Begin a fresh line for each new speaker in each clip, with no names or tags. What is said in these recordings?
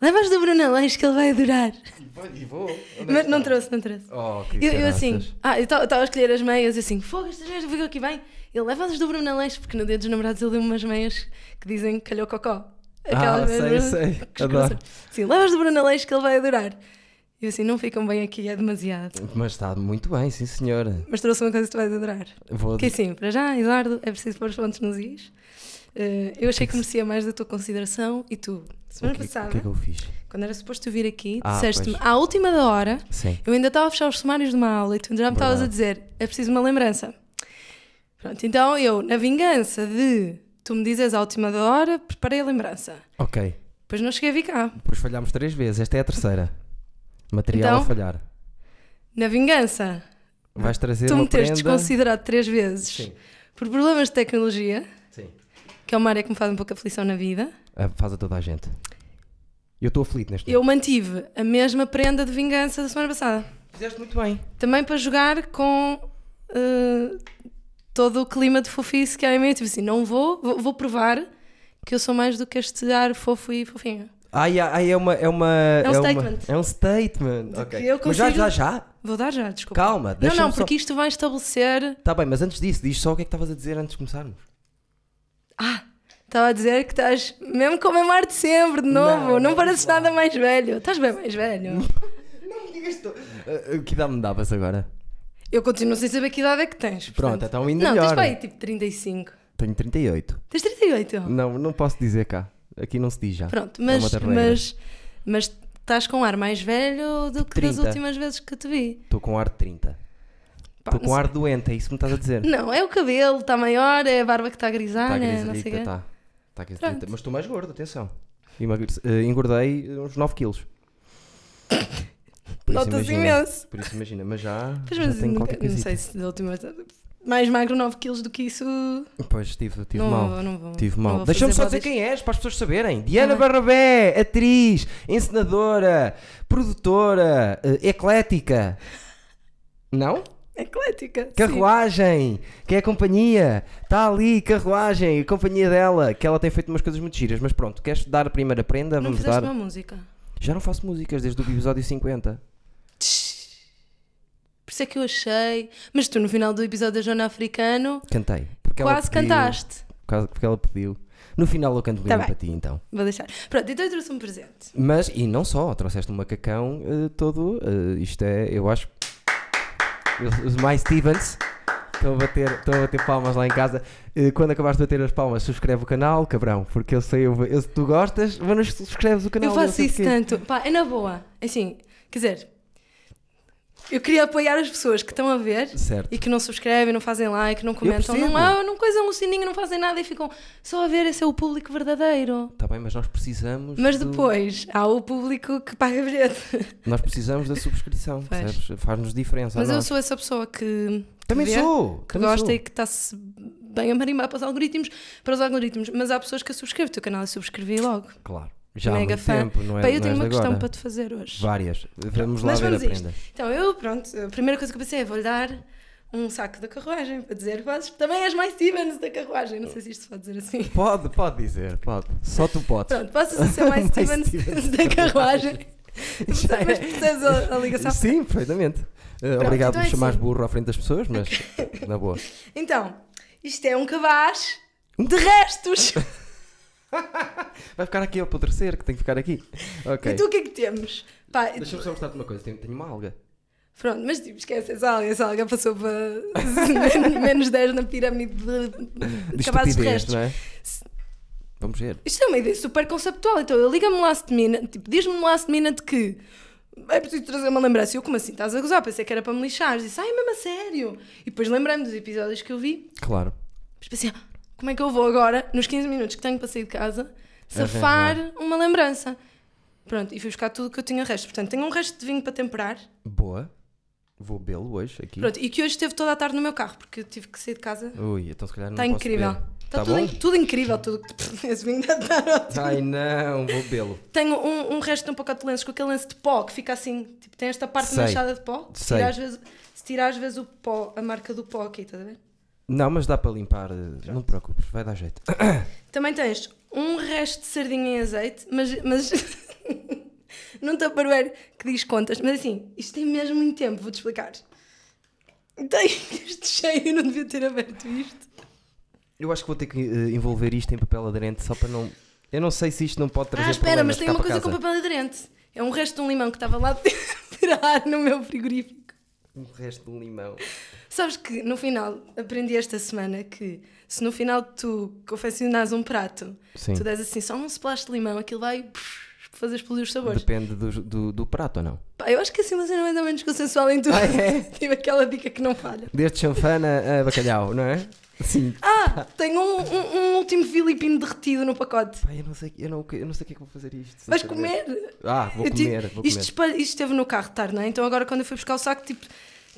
Levas do Bruno Aleixo que ele vai adorar.
E vou.
Mas não trouxe, não trouxe.
Oh, que
Eu, eu assim, ah, eu estava a escolher as meias e assim, fogo, estas meias ficam aqui bem. Ele leva-as do Bruno Aleixo, porque no dia dos namorados ele deu umas meias que dizem calhou cocó.
Ah,
meias-
sei, sei. Adoro.
Sim, levas do Bruno Aleixo que ele vai adorar. E assim, não ficam bem aqui, é demasiado.
Mas está muito bem, sim senhora.
Mas trouxe uma coisa que tu vais adorar.
Vou
Que assim, para já, Eduardo, é preciso pôr os pontos nos is. Eh, eu achei que merecia mais da tua consideração e tu, semana
que,
passada,
que é que fiz?
quando era suposto vir aqui,
Ah,
disseste-me à última da hora,
Sim.
eu ainda estava a fechar os sumários de uma aula e tu já me estavas a dizer, é preciso uma lembrança. Pronto, então eu, na vingança de tu me dizes à última da hora, preparei a lembrança.
Ok.
Depois não cheguei a vir cá.
Depois falhámos três vezes. Esta é a terceira. Material
Então?
a falhar.
Na vingança,
Vais trazer
tu me teres
prenda.
desconsiderado três vezes
Sim.
por problemas de tecnologia. Que é uma área que me faz um pouco aflição na vida,
Ah, Faz a toda a gente. Eu estou aflito neste
eu mantive a mesma prenda de vingança da semana passada.
Fizeste muito bem.
Também para jogar com eh, todo o clima de fofice que há em mim. Tipo assim, não vou, vou, vou provar que eu sou mais do que este ar fofo e fofinho.
Ai, ai, é uma. É, uma, é
um
uma-
statement.
é um statement. Ok.
que eu
Mas já,
consigo-
já, já.
Vou dar já, desculpa.
Calma,
Não,
deixa-me
não,
só-
porque isto vai estabelecer.
Tá bem, mas antes disso, diz só o que é que estavas a dizer antes de começarmos.
Ah, estava a dizer que estás mesmo com o mesmo ar de sempre, de novo.
Não,
Não,
não,
pareces
não.
nada mais velho. Estás bem mais velho.
Não me digas tu. Ah, que idade me davas agora?
Eu continuo sem saber que idade é que tens.
Pronto, então ainda
Não,
melhor.
tens para aí tipo 35.
Tenho 38.
Tens 38.
Não, não posso dizer cá. Aqui não se diz já.
Pronto,
É
mas,
das regras.
mas, mas estás com ar mais velho do que das
30.
últimas vezes que te vi.
Estou com ar de 30.
Pá,
Estou com ar
sei.
doente, é isso que me estás a dizer.
Não, é o cabelo, está maior, é a barba que está grisalha, não sei o quê.
grisalhita.
Pronto.
Mas estou mais gordo, atenção. Eh, engordei uns 9 quilos. Imagina-
imenso.
Por isso imagina, mas já,
Pois,
já
mas
tenho
nunca- não sei se da última vez. Mais magro 9 kg do que isso.
Pois, tive, tive
não,
mal.
vou, não vou.
Tive mal. Deixa-me só dizer quem és, para as pessoas saberem. Diana
Tá bem.
Barrabé, atriz, encenadora, produtora, eh, eclética. Não?
Eclética. sim.
Carruagem, que é a companhia. Está ali, carruagem, a companhia dela, que ela tem feito umas coisas muito giras. Mas pronto, queres dar a primeira prenda?
Não
Vamos
fizeste
dar.
uma música.
Já não faço músicas desde o episódio 50.
Por isso é que eu achei. Mas tu no final do episódio da Joana Africano
Cantei.
Quase
pediu,
cantaste.
Porque ela pediu. No final eu canto
Tá
mesmo
bem.
para ti, então.
Vou deixar. Pronto, então eu trouxe um presente.
Mas, e não só, trouxeste um macacão eh, todo. eh, isto é, eu acho. Os, mais Stevens. Estão a, bater, estão a bater palmas lá em casa. Eh, quando acabares de bater as palmas, subscreve o canal, cabrão. Porque eu sei, eu, eu- se tu gostas, mas não subscreves o canal.
eu faço isso tanto. Pá, é na boa. Assim, quer dizer, eu queria apoiar as pessoas que estão a ver
Certo.
e que não subscrevem, não fazem like, não comentam, não, ah, não coisam o sininho, não fazem nada e ficam só a ver. Esse é o público verdadeiro.
Está bem, mas nós precisamos.
Mas
do-
depois há o público que paga bilhete.
Nós precisamos da subscrição? Faz-nos diferença.
Mas eu sou essa pessoa que,
Também
vê,
sou.
que
também
gosta
sou.
e que está-se bem a marimbar para os algoritmos, para os algoritmos. Mas há pessoas que eu subscrevo. O teu canal eu subscrevi logo.
Claro. Já há
Mega
muito
fã.
tempo, não é?
Pá, eu tenho uma questão
agora.
para te fazer hoje.
Várias. Vamos lá
Mas
ver a
vamos a isto.
prenda.
Então, eu, pronto, a primeira coisa que eu pensei é vou-lhe dar um saco da carruagem para dizer que fazes- também és mais Stevens da carruagem. Não sei se isto se pode dizer assim.
Pode, pode dizer, pode. Só tu podes.
Pronto, passas a ser mais Stevens, da carruagem.
Já
Mas
é.
percebes a, a ligação?
Sim, perfeitamente. Uh, obrigado
então
por
é
me chamares
assim.
burro à frente das pessoas, mas na boa.
Então, isto é um cabaz de restos.
Vai ficar aqui a apodrecer, que tem que ficar aqui. Ok.
E tu o que é que temos? Pá,
Deixa-me só mostrar-te uma coisa. Tenho, tenho uma alga.
pronto, mas tipo, esquece essa alga. Essa alga passou para menos 10 na pirâmide de,
De
cabazes restos.
não é? Vamos ver.
Isto é uma ideia super conceptual. Então, eu liga-me last minute, tipo, diz-me last minute que é preciso trazer uma lembrança. Eu, como assim? Estás a gozar? Pensei que era para me lixar. Disse, ai, mesmo a sério. E depois lembrei-me dos episódios que eu vi.
Claro.
Mas pensei, ah, como é que eu vou agora, nos 15 minutos que tenho para sair de casa, safar uma lembrança? Pronto, e fui buscar tudo o que eu tinha resto. Portanto, tenho um resto de vinho para temperar.
Boa. Vou bê-lo hoje aqui.
Pronto, e que hoje esteve toda a tarde no meu carro, porque eu tive que sair de casa.
Ui, então se calhar não
Está incrível. Está
Tá
tudo, in- tudo incrível. Tudo... Esse vinho deve estar ótimo.
Ai não, vou bê-lo.
Tenho um, um resto de um pacote de lenços com aquele lenço de pó que fica assim, tipo, tem esta parte
Sei.
manchada de pó. Se
Sei.
às vezes, se tirar às vezes o pó, a marca do pó aqui, estás a ver?
Não, mas dá para limpar. eh, Não te preocupes, vai dar jeito.
Também tens um resto de sardinha em azeite, mas, mas num Tupperware que diz contas. Mas assim, isto tem mesmo muito tempo, vou-te explicar. Tem isto cheio, eu não devia ter aberto isto.
Eu acho que vou ter que eh, envolver isto em papel aderente só para não. Eu não sei se isto não pode trazer
Ah, espera, mas tem uma coisa com
casa.
papel aderente. É um resto de um limão que estava lá a tirar no meu frigorífico.
Um resto de um limão.
Sabes que no final, aprendi esta semana que se no final tu confeccionares um prato,
Sim.
tu des assim só um splash de limão, aquilo vai fazer explodir os sabores.
Depende do, do, do prato ou não.
Pá, eu acho que assim uma cena mais ou menos consensual em tudo.
Ah, é?
Tive aquela dica que não falha.
Desde chanfana a bacalhau, não é? Sim.
Ah, tenho um, um- um último filipino derretido no pacote.
Pai, eu não sei, eu não, eu não sei o que é que vou fazer isto.
Vais comer?
Ah, vou
Eu
comer, vou
isto,
comer.
isto esteve no carro tarde, não é? Então agora quando eu fui buscar o saco, tipo,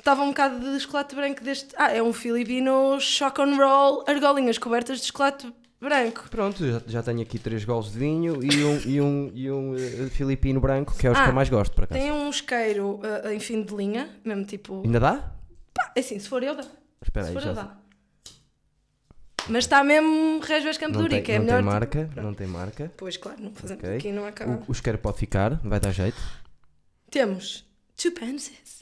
estava um bocado de chocolate branco deste. Ah, é um filipino choc and roll, argolinhas cobertas de chocolate branco.
Pronto, já, já tenho aqui três golos de vinho e um, e um, e um eh, filipino branco, que é os que
Ah,
eu mais gosto, por acaso.
Tem um isqueiro ah, em fim de linha, mesmo tipo.
Ainda dá?
Pá, assim, se for eu dá.
Espera
Se
aí,
for
já
eu dá. Mas está mesmo
Não
Campeduri,
tem,
que é
não
melhor.
tem
tipo-
marca,
Pronto.
não tem marca.
Pois, claro, não fazemos
Ok.
aqui, não acaba.
O, o isqueiro pode ficar, vai dar jeito.
Temos Two Pences,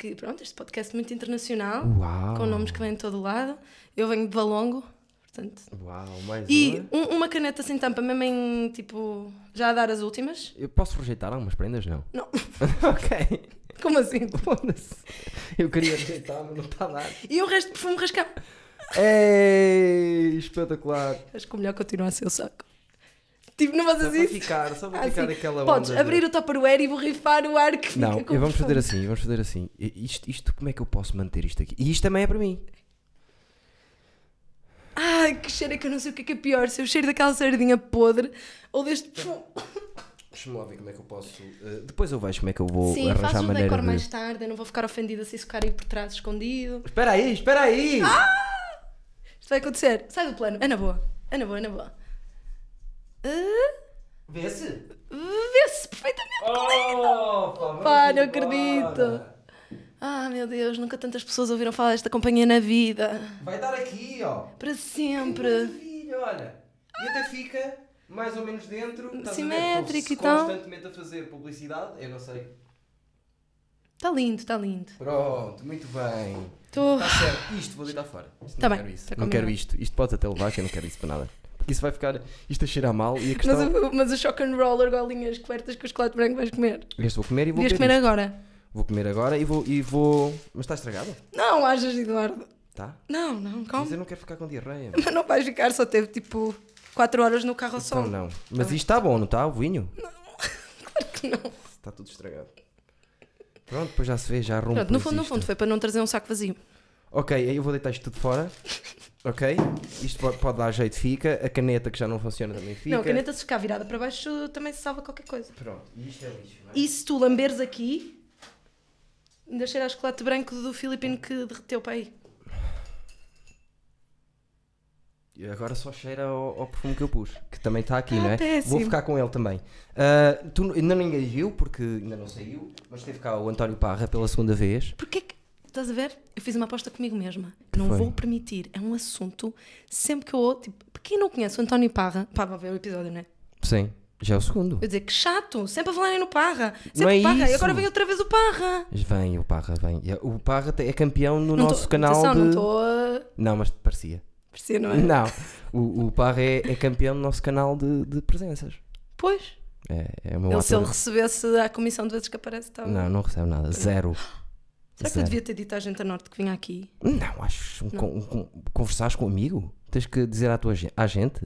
que pronto, este podcast é muito internacional,
Uau!
com nomes que vêm de todo lado. Eu venho de Valongo, portanto.
Uau, mais
E
uma.
um- uma caneta sem tampa, mesmo em tipo. Já a dar as últimas?
Eu posso rejeitar algumas prendas? Não.
Não.
ok.
Como assim?
Eu queria rejeitar, mas não está a dar.
E o resto de perfume rascão?
Ei, espetacular.
Acho que o melhor continua a ser o saco. Tipo, não
Só
fazes
para ficar, só para
Ah,
ficar
sim.
aquela
Podes
onda.
abrir
de...
o Tupperware e borrifar o ar que fica
Não, eu vamos fazer assim, vamos fazer assim. Isto, isto, como é que eu posso manter isto aqui? E isto também é para mim.
Ai, que cheiro é que eu não sei o que é que é pior. Se é o cheiro daquela sardinha podre ou deste.
Deixa-me lá ver como é que eu posso. eh, depois eu vejo como é que eu vou
Sim,
arranjar
fazes
a
o
maneira
decor
de.
mais tarde. Eu não vou ficar ofendida se isso ficar aí por trás escondido.
Espera aí, espera aí!
Isto vai acontecer. Sai do plano. É na boa. É na boa, é na boa.
Vê-se!
Vê-se perfeitamente.
Oh,
Pá, não acredito. Ah, meu Deus, nunca tantas pessoas ouviram falar desta companhia na vida.
Vai dar aqui, ó.
Para sempre.
Maravilha, olha. E até fica mais ou menos dentro.
Simétrico
Estou
e tal.
constantemente a fazer publicidade. Eu não sei.
Está Tá lindo, está lindo.
Pronto, muito bem.
Estou.
Está certo. Isto vou deitar fora. Isto
Tá
não
bem,
quero isso.
tá
não quero isto. Isto pode até levar, que eu não quero isso para nada. Porque isso vai ficar. Isto a cheirar mal e a
Mas,
questão.
o- mas o choc and roller, golinhas cobertas com chocolate branco vais comer.
Este vou comer e vou
Devias
comer
comer
isto.
agora.
Vou comer agora e vou, e vou. Mas está estragado?
Não, achas, Eduardo.
Tá?
Não, não,
Mas
calma.
eu não quero ficar com diarreia.
Mas não vais ficar, só teve tipo 4 horas no carro ao sol.
Então não. Mas isto está bom, não está? O vinho?
Claro que não.
Está tudo estragado. Pronto, depois já se vê, já arrumo.
Pronto, no fundo, no fundo, foi para não trazer um saco vazio.
Ok, aí eu vou deitar isto tudo fora. Ok? Isto pode, pode dar jeito, fica. A caneta que já não funciona também fica.
Não, a caneta se ficar virada para baixo também se salva qualquer coisa.
Pronto, e isto é lixo, não é?
E se tu lamberes aqui, ainda cheira a chocolate branco do filipino que derreteu para aí.
E agora só cheira ao, ao perfume que eu pus, que também está aqui,
Ah,
não é?
péssimo.
Vou ficar com ele também. Ah, tu ainda ninguém viu, porque ainda não saiu, mas teve cá o António Parra pela segunda vez.
Porquê que. Estás a ver? Eu fiz uma aposta comigo mesma. Não
foi?
vou permitir. É um assunto. Sempre que eu. ouço- Tipo, quem não conhece o António Parra. Pá, vai ver o episódio, não é?
Sim, já é o segundo.
Eu dizer que chato. Sempre a falarem no Parra. Sempre
Não é
Parra. E
isso.
agora vem outra vez o Parra.
Mas Vem, o Parra, vem. E O Parra é campeão no
Não
nosso
tô-
canal
atenção,
de...
Não estou a.
Não, mas parecia.
Parecia, não é?
Não, o, o Parra é, é campeão no nosso canal de, de presenças.
Pois.
É, é o meu
Ele, se ele
ator.
recebesse a comissão de vezes que aparece, estava.
Não, não recebe nada. Zero.
Será que eu devia ter dito à gente a norte que vinha aqui?
Não, acho. Um, con- um, conversares com um amigo? Tens que dizer à tua à gente?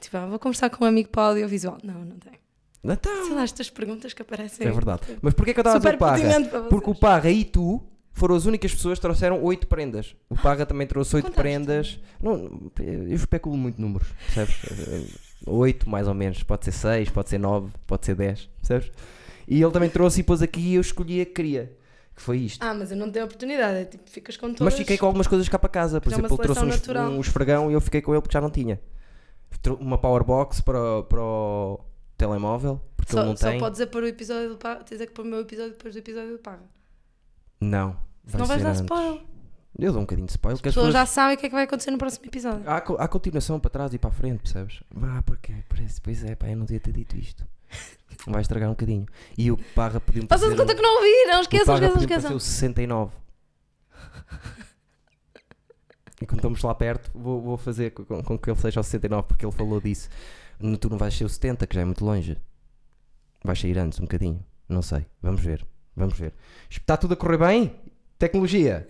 Tipo, ah, vou conversar com um amigo para o audiovisual. Não, não tem.
Então,
Sei lá, estas perguntas que aparecem.
é verdade. Mas porquê que eu estava a dizer o Parra? Porque o Parra e tu foram as únicas pessoas que trouxeram oito prendas. O Parra também trouxe oito prendas. Não, eu especulo muito números, percebes? Oito, mais ou menos. Pode ser seis, pode ser nove, pode ser dez, percebes? E ele também trouxe e pôs aqui e eu escolhi a que queria. Que foi isto.
Ah, mas eu não tenho oportunidade. É tipo, ficas com todas.
Mas fiquei com algumas coisas cá para casa. Por
é
exemplo, ele trouxe
natural.
um esfregão e eu fiquei com ele porque já não tinha. Uma powerbox para, o- para o telemóvel, porque
Só,
ele não
só
tem.
pode dizer para o episódio do Parra. Tens é que pôr o meu episódio depois do episódio do Parra.
Não. Vai
não vais dar
antes.
spoiler.
Eu dou um bocadinho de spoiler.
As pessoas já sabem o que é que vai acontecer no próximo episódio.
há, há continuação para trás e para a frente, percebes? Ah, porque parece, pois é, pá, eu não devia ter dito isto. Vai estragar um bocadinho. E o Parra pediu-me para
Façam de
fazer
conta que não ouvi, não
o
esqueçam, esqueçam, esqueçam.
o 69. E quando estamos lá perto, vou, vou fazer com, com que ele seja o 69, porque ele falou disso. Tu não vais ser o 70, que já é muito longe. Vais sair antes um bocadinho. Não sei. Vamos ver. Vamos ver. Está tudo a correr bem? Tecnologia.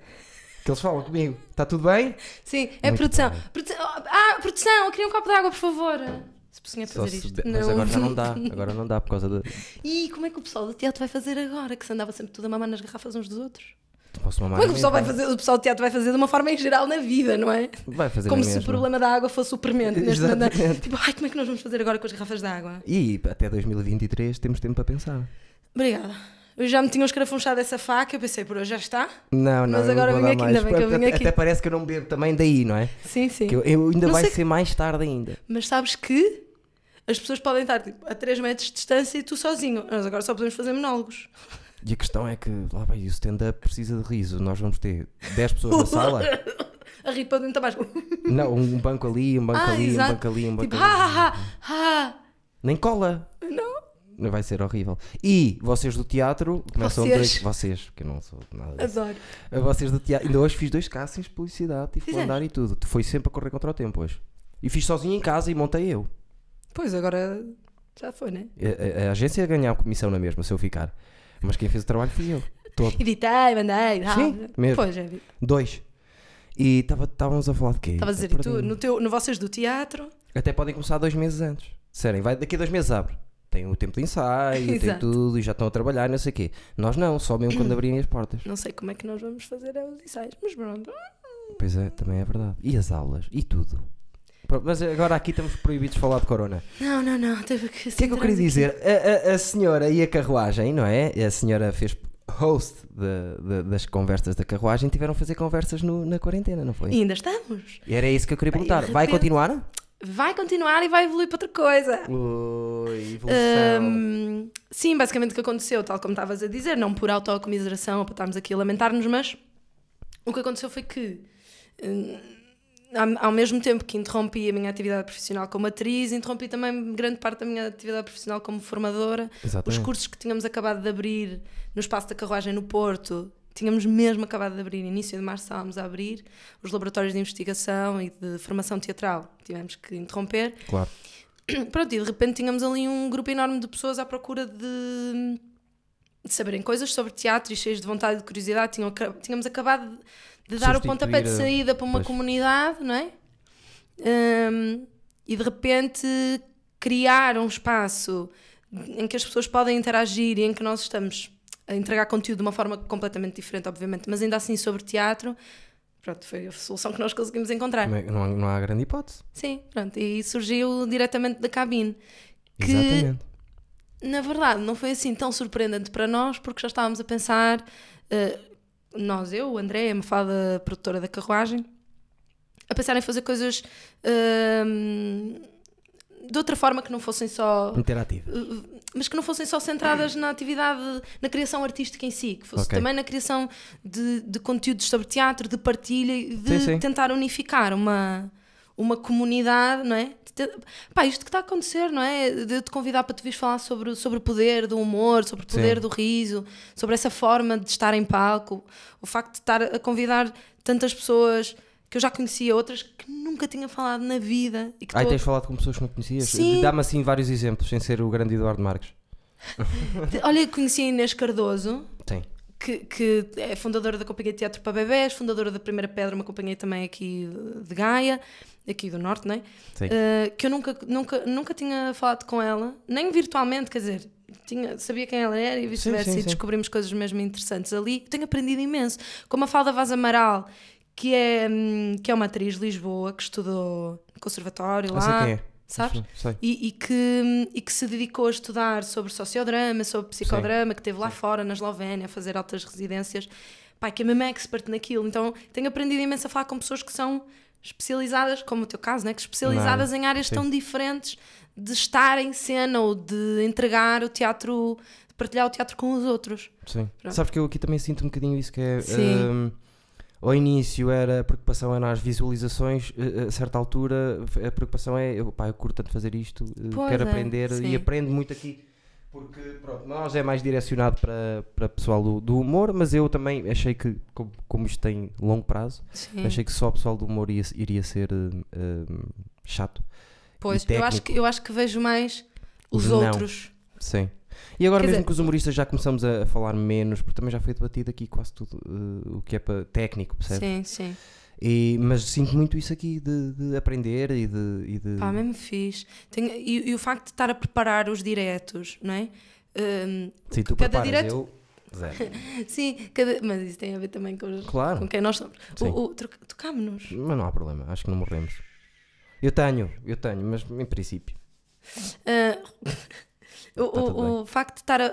Que eles falam comigo. Está tudo bem?
Sim, é
Muito
produção.
bem.
Produção- Ah, produção, eu queria um copo de água, por favor. Se possam
Só
fazer isto.
be- Mas agora já não dá. Agora não dá por causa de.
E como é que o pessoal do teatro vai fazer agora? Que se andava sempre tudo a mamar nas garrafas uns dos outros?
Posso mamar
Como é que o pessoal, vai fazer, o pessoal do teatro vai fazer de uma forma em geral na vida, não é?
Vai fazer
Como se o
mesma.
problema da água fosse o premente neste.
Exatamente.
Tipo, ai, como é que nós vamos fazer agora com as garrafas de água?
E até 2023 temos tempo para pensar.
Obrigada. Eu já me tinham escarafunchado essa faca, eu pensei, por hoje já está.
Não, não.
Mas
eu
agora
vou
vim aqui,
mais.
ainda bem que eu vim
Até-
aqui.
Até parece que eu não bebo também daí, não é?
Sim, sim.
Que eu, eu ainda
Não
vai ser mais tarde ainda.
Mas sabes que as pessoas podem estar tipo, a 3 metros de distância e tu sozinho. Nós agora só podemos fazer monólogos.
E a questão é que, lá bem, o stand-up precisa de riso. Nós vamos ter 10 pessoas na sala.
A rir para dentro mais.
Não, um banco ali, um banco
Ah,
ali,
exato.
um banco ali, um banco
Tipo,
ali.
ha, ha, ha,
Nem cola.
Não.
Não Vai ser horrível. E vocês do teatro começam
Vocês.
dois. Vocês, porque eu não sou nada disso.
Adoro.
Vocês do teatro. Ainda hoje fiz dois castings de publicidade,
Fizeste?
andar e tudo. Foi sempre a correr contra o tempo hoje. E fiz sozinho em casa e montei eu.
Pois, agora já foi, né?
A, a- a agência ia ganhar comissão na mesma se eu ficar. Mas quem fez o trabalho fui eu. Todo.
Editei, mandei. ah.
Sim, mesmo.
Pois, é.
Dois. E estávamos a falar de quê?
Estava a dizer, e tu, no, teu, no vocês do teatro,
Até podem começar dois meses antes. Disserem, vai, daqui a dois meses abre. Tem o tempo de ensaio, tem tudo e já estão a trabalhar, não sei o quê. Nós não, só mesmo quando abrirem as portas.
não sei como é que nós vamos fazer os ensaios, mas pronto.
Pois é, também é verdade. E as aulas? E tudo. Mas agora aqui estamos proibidos de falar de corona.
Não, não, não, teve que
O que é que eu queria dizer? A, a- a senhora e a carruagem, não é? A senhora fez host de- de- das conversas da carruagem, tiveram a fazer conversas no- na quarentena, não foi?
E ainda estamos.
E era isso que eu queria perguntar. Vai
repente-
continuar?
Vai continuar e vai evoluir para outra coisa.
Ui, evolução.
Hum, sim, basicamente o que aconteceu, tal como estavas a dizer, não por autocomiseração ou para estarmos aqui a lamentar-nos, mas o que aconteceu foi que, hum, ao, mesmo tempo que interrompi a minha atividade profissional como atriz, interrompi também grande parte da minha atividade profissional como formadora. Os
Exatamente.
cursos que tínhamos acabado de abrir no espaço da carruagem no Porto, tínhamos mesmo acabado de abrir, início de março estávamos a abrir, os laboratórios de investigação e de formação teatral tivemos que interromper.
Claro.
Pronto, e de repente tínhamos ali um grupo enorme de pessoas à procura de, de saberem coisas sobre teatro e cheios de vontade e de curiosidade. Tinham, tínhamos acabado de, de dar o pontapé de
a-
saída para uma
pois.
comunidade, não é? Hum, e de repente criar um espaço em que as pessoas podem interagir e em que nós estamos a entregar conteúdo de uma forma completamente diferente, obviamente, mas ainda assim sobre teatro. Pronto, foi a solução que nós conseguimos encontrar.
Não, é- há, não há grande hipótese.
Sim, pronto, e surgiu diretamente da cabine. Que,
Exatamente.
na verdade, não foi assim tão surpreendente para nós, porque já estávamos a pensar, eh, nós, eu, o André, a Mafalda, produtora da carruagem, a pensar em fazer coisas hum, de outra forma que não fossem só.
Interativa.
eh, Mas que não fossem só centradas na atividade, na criação artística em si, que fosse
Ok.
também na criação de, de conteúdos sobre teatro, de partilha de
Sim, sim.
tentar unificar uma, uma comunidade, não é? Pá, isto que está a acontecer, não é? De te convidar para tu vires falar sobre, sobre o poder do humor, sobre o poder
Sim.
do riso, sobre essa forma de estar em palco, o facto de estar a convidar tantas pessoas que eu já conhecia, outras que nunca tinha falado na vida e que
Ai,
tô-
tens falado com pessoas que não conhecias?
Sim.
Dá-me assim vários exemplos, sem ser o grande Eduardo Marques.
Olha, conheci a Inês Cardoso,
Tem.
que, que é fundadora da Companhia de Teatro para Bebés, fundadora da Primeira Pedra, uma companhia também aqui de Gaia, aqui do Norte, não é?
Sim.
Uh, que eu nunca, nunca, nunca tinha falado com ela, nem virtualmente, quer dizer, tinha, sabia quem ela era e vice-versa,
sim,
e
sim.
descobrimos coisas mesmo interessantes ali. Tenho aprendido imenso. Como a Falda Vaz Amaral, que é, hum, que é uma atriz de Lisboa, que estudou no conservatório
Não sei
lá.
quem é.
Sabes?
Sei.
E, e que, e que se dedicou a estudar sobre sociodrama, sobre psicodrama, que esteve lá fora, na Eslovénia, a fazer altas residências. Pai, que é mesmo expert naquilo. Então tenho aprendido imenso a falar com pessoas que são especializadas, como o teu caso, né? que especializadas em áreas
sim.
tão diferentes de estar em cena ou de entregar o teatro, de partilhar o teatro com os outros.
Sim.
Pronto.
Sabes que eu aqui também sinto um bocadinho isso que é.
Sim.
hum, ao início era a preocupação era nas visualizações, eh, a certa altura a preocupação é eu, pá, eu curto tanto fazer isto, eh,
Pois
quero
é,
aprender
sim.
e aprendo muito aqui Porque, pronto, nós é mais direcionado para, para pessoal do, do humor, mas eu também achei que, como, como isto tem longo prazo,
Sim.
achei que só o pessoal do humor ia, iria ser eh, chato.
Pois, eu acho, que, eu acho que vejo mais os
Não.
outros.
Sim. E agora
Quer
mesmo
dizer-
que os humoristas já começamos a, falar menos, porque também já foi debatido aqui quase tudo eh, o que é para técnico, percebe?
Sim, sim.
E, mas sinto muito isso aqui de, de aprender e de. E de
Pá, mesmo fixe. Tenho- e, e o facto de estar a preparar os diretos, não é? Hum,
Sim, tu
cada direto-
eu. Zero.
sim, cada- mas isso tem a ver também com, os-
Claro.
com quem nós somos. O,
Sim.
o, troca- Tocámos-nos.
Mas não há problema, acho que não morremos. Eu tenho, eu tenho, mas em princípio.
Ah, o,
Tá
o- o facto de estar a, a-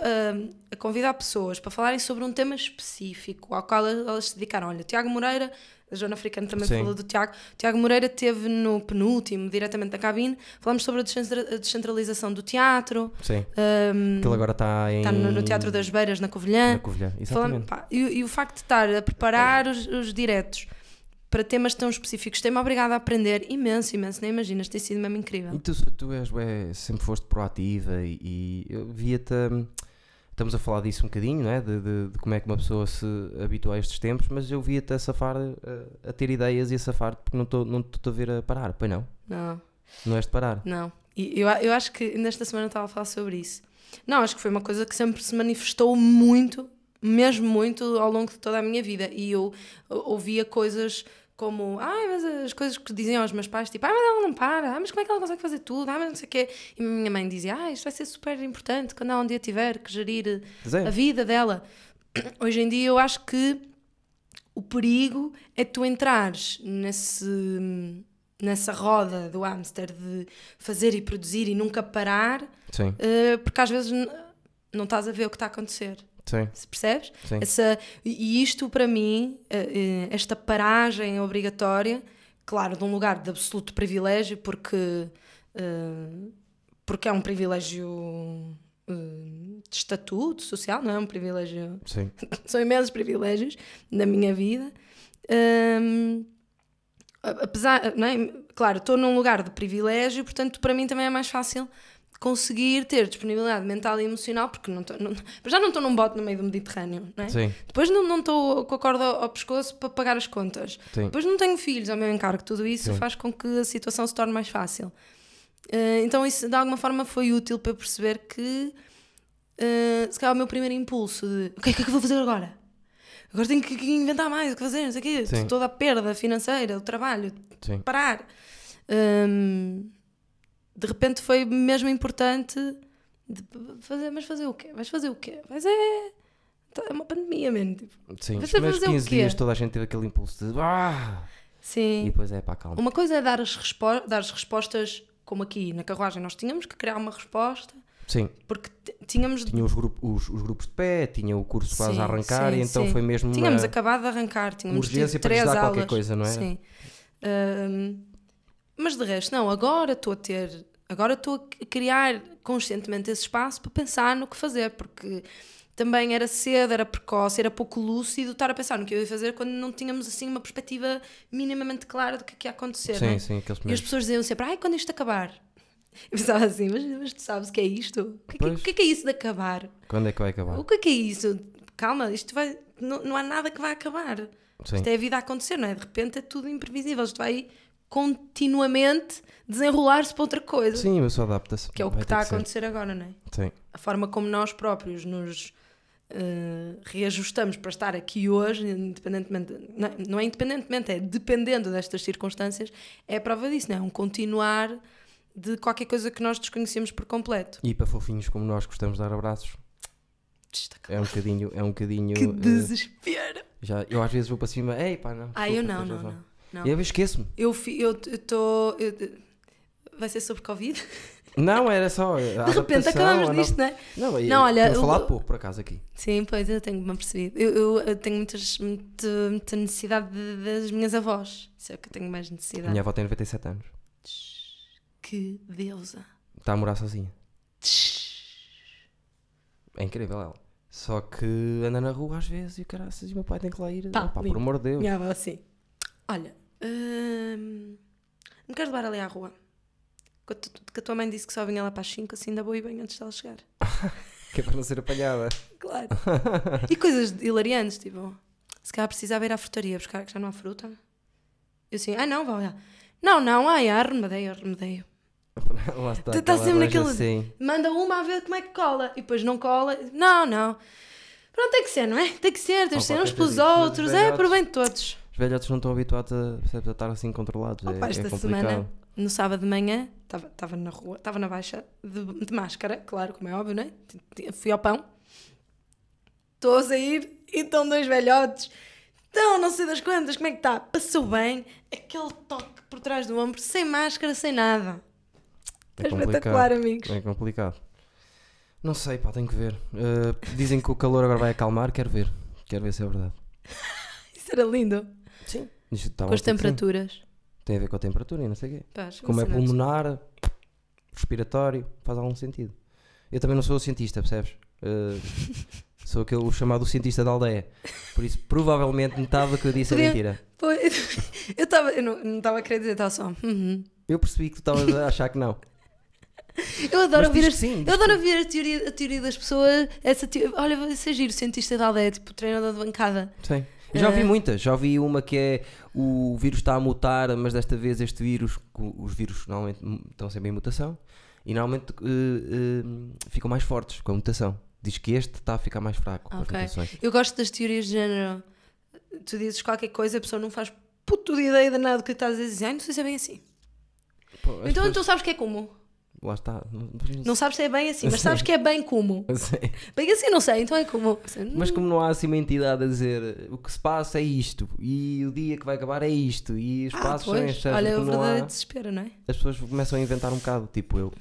a convidar pessoas para falarem sobre um tema específico ao qual elas se dedicaram. Olha, Tiago Moreira, a Joana Africana também
Sim.
falou do Tiago. Tiago Moreira teve no penúltimo, diretamente da cabine, falamos sobre a descentra- a descentralização do teatro.
Sim.
ahm,
Que ele agora está em.
está no, no Teatro das Beiras, na Covilhã.
Na Covilhã, exatamente.
pá, e, e o facto de estar a preparar os, os diretos para temas tão específicos tem-me obrigado a aprender imenso, imenso. Nem imaginas, tem sido mesmo incrível.
E tu, tu és, ué, sempre foste proativa e, e eu via-te. hum, Estamos a falar disso um bocadinho, não é? De, de- de como é que uma pessoa se habitua a estes tempos, mas eu via-te a safar, a, a ter ideias e a safar, porque não estou não a ver a parar, pois não?
Não.
Não és de parar.
Não. E eu, eu acho que nesta semana estava a falar sobre isso. Não, acho que foi uma coisa que sempre se manifestou muito, mesmo muito, ao longo de toda a minha vida. E eu ou- ouvia coisas como, ai, mas as coisas que diziam aos meus pais, tipo, ai, mas ela não para, ai, mas como é que ela consegue fazer tudo, ai, mas não sei o quê. E a minha mãe dizia, ai, isto vai ser super importante quando ela um dia tiver que gerir
Zé,
a vida dela. Hoje em dia eu acho que o perigo é tu entrares nesse, nessa roda do hamster de fazer e produzir e nunca parar,
sim,
eh, porque às vezes não estás a ver o que está a acontecer.
Sim,
Se percebes?
sim.
Essa, e isto para mim, eh, eh, esta paragem obrigatória, claro, de um lugar de absoluto privilégio, porque, eh, porque é um privilégio de estatuto social, não é um privilégio
sim.
são imensos privilégios na minha vida. A- apesar, não é? claro, estou num lugar de privilégio, portanto, para mim também é mais fácil conseguir ter disponibilidade mental e emocional, porque não tô- não- já não estou num bote no meio do Mediterrâneo, não é?
Sim,
Depois não estou com a corda ao, ao pescoço para pagar as contas.
sim.
Depois não tenho filhos ao meu encargo, tudo isso
Sim.
faz com que a situação se torne mais fácil. Eh, então isso de alguma forma foi útil para perceber que eh, se calhar o meu primeiro impulso de o que é que eu vou fazer agora? Agora tenho que, que inventar mais, o que fazer, não sei o quê, toda a perda financeira, o trabalho,
sim.
parar. Hum, de repente foi mesmo importante de fazer, mas fazer o quê? Vais fazer o quê? Mas é, é uma pandemia mesmo. Tipo.
Sim,
Mas
os primeiros
fazer o
15
quê?
dias toda a gente teve aquele impulso de ah! E
Sim.
depois é pá, calma.
Uma coisa é dar as, respo- dar as respostas, como aqui na carruagem, nós tínhamos que criar uma resposta,
Sim,
porque tínhamos,
tinha os, grupo, os, os grupos de pé, tinha o curso quase
Sim,
a arrancar
sim,
e então
sim.
foi mesmo uma...
tínhamos acabado de arrancar, tínhamos tido
urgência para
três aulas.
qualquer coisa, não era?
Sim. Ahm, mas de resto, não, agora estou a ter, agora estou a criar conscientemente esse espaço para pensar no que fazer, porque também era cedo, era precoce, era pouco lúcido estar a pensar no que eu ia fazer quando não tínhamos assim uma perspectiva minimamente clara do que, é que ia acontecer. não é?
Sim, sim, aqueles
E as
primeiros.
pessoas diziam sempre, ai, quando isto acabar? Eu pensava assim, mas, mas tu sabes o que é isto? O que, é que- que é que é isso de acabar?
Quando é que vai acabar?
O que é que é isso? Calma, isto vai. Não, não há nada que vai acabar.
Sim,
Isto é a vida a acontecer, não é? De repente é tudo imprevisível. Isto vai continuamente desenrolar-se para outra coisa.
sim mas só adapta-se.
Que é o que
Vai
está a
ser.
acontecer agora, não é?
Sim,
A forma como nós próprios nos eh, reajustamos para estar aqui hoje, independentemente, não é, não é independentemente, é dependendo destas circunstâncias, é a prova disso, não é? Um continuar de qualquer coisa que nós desconhecemos por completo.
e para fofinhos como nós gostamos de dar abraços,
Destaca-
é um bocadinho, é um bocadinho...
Que
eh,
desespero!
já, eu às vezes vou para cima, ei pá, não.
Ah, eu não, não,
razão."
não. Não.
Eu esqueço-me.
Eu estou. Vai ser sobre Covid?
Não, era só.
De repente acabamos disto, não é?
Não, eu,
Não, olha,
Tenho
eu-
falado pouco, por acaso, aqui.
Sim, pois eu tenho-me apercebido. Eu, eu, eu tenho muitas, muito- muita necessidade de- das minhas avós. Isso é o que eu tenho mais necessidade.
Minha avó tem 97 anos.
Que deusa.
Está a morar sozinha. É incrível ela. Só que anda na rua às vezes e o caraças e o meu pai tem que lá ir.
Tá,
Ah, pá, por amor de Deus.
Minha avó, sim. Olha, hum, me queres levar ali à rua? Que a tua mãe disse que só vinha lá para as 5, assim ainda vou ir bem antes dela chegar.
Que é para não ser apanhada.
Claro. E coisas hilariantes, tipo, se calhar precisava ir à frutaria buscar que já não há fruta. Eu assim, ah não, vá olhar. Não, não, ai, arremedeio, arremedeio.
Lá está.
Tu estás
aquela
sempre naquele-
Assim.
Manda uma a ver como é que cola. E depois não cola. Não, não. Pronto, tem que ser, não é? Tem que ser, tem que ser uns pelos
os
outros. É,
velhotes-
por bem de todos.
Os velhotes não estão habituados a, percebes, a estar assim controlados.
Opa,
é,
esta
é complicado.
semana, no sábado de manhã, estava na rua, estava na baixa de, de máscara, claro, como é óbvio, é? T- Fui ao pão. Estou a sair e estão dois velhotes. Então, não sei das quantas, como é que está? Passou bem. Aquele toque por trás do ombro, sem máscara, sem nada. É, espetacular, amigos.
É complicado. Não sei, pá, tenho que ver. Uh, dizem que o calor agora vai acalmar, quero ver. Quero ver se é verdade.
Isso era lindo.
Sim. Isto está
Com as temperaturas.
Tem a ver com a temperatura e não sei o quê.
Pá, acho
Como é pulmonar, respiratório, faz algum sentido. Eu também não sou cientista, percebes? Uh, sou aquele o chamado cientista da aldeia. Por isso, provavelmente metade do que eu disse é mentira.
Pois, eu estava, eu não estava a querer dizer, estava só. uhum.
Eu percebi que tu estavas a achar que não.
Eu adoro ouvir as,
sim,
eu adoro ouvir a teoria, a teoria das pessoas. Essa teoria, olha, vai ser giro, cientista da aldeia, tipo treinador de bancada.
Sim. Eu já ouvi
É.
muitas. Já ouvi uma que é o vírus está a mutar, mas desta vez este vírus, os vírus normalmente estão sempre em mutação e normalmente eh, eh, ficam mais fortes com a mutação. Diz que este está a ficar mais fraco com
Ok.
as mutações.
Eu gosto das teorias de género. Tu dizes qualquer coisa, a pessoa não faz puto de ideia de nada do que estás a dizer. Ai, não sei se é bem assim.
Pô,
então,
pessoas-
então sabes que é como?
Lá está. Não-
Não sabes se é bem assim, mas
Sim.
sabes que é bem como.
não sei.
Bem assim, não sei, então é como. Assim,
Mas como não há assim uma entidade a dizer o que se passa é isto e o dia que vai acabar é isto e os
ah,
passos são
pois,
estes, sabes?
olha, o
Como não há,
desespero, não é?
as pessoas começam a inventar um bocado, tipo eu,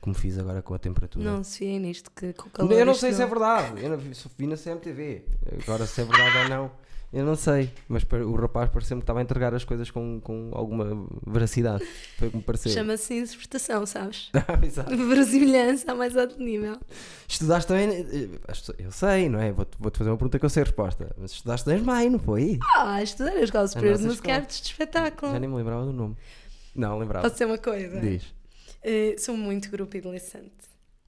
como fiz agora com a temperatura.
Não se fiem nisto, que com o calor.
eu não sei se é verdade, eu não vi, vi na CMTV. Agora, se é verdade ou não, eu não sei. Mas o rapaz pareceu-me que estava a entregar as coisas com, com alguma veracidade. Foi o que me pareceu.
Chama-se interpretação, sabes?
Ah, exato.
Verosimilhança a mais alto nível.
Estudaste também. eh, Eu sei, não é? Vou-te vou-te fazer uma pergunta que eu sei a resposta. Mas estudaste em Maio, não foi?
Ah, estudar a Escola Superior de Música. Artes de Espetáculo.
Já nem me lembrava do nome. Não, lembrava.
Posso ser uma coisa?
Diz.
Eh, sou muito grupo adolescente.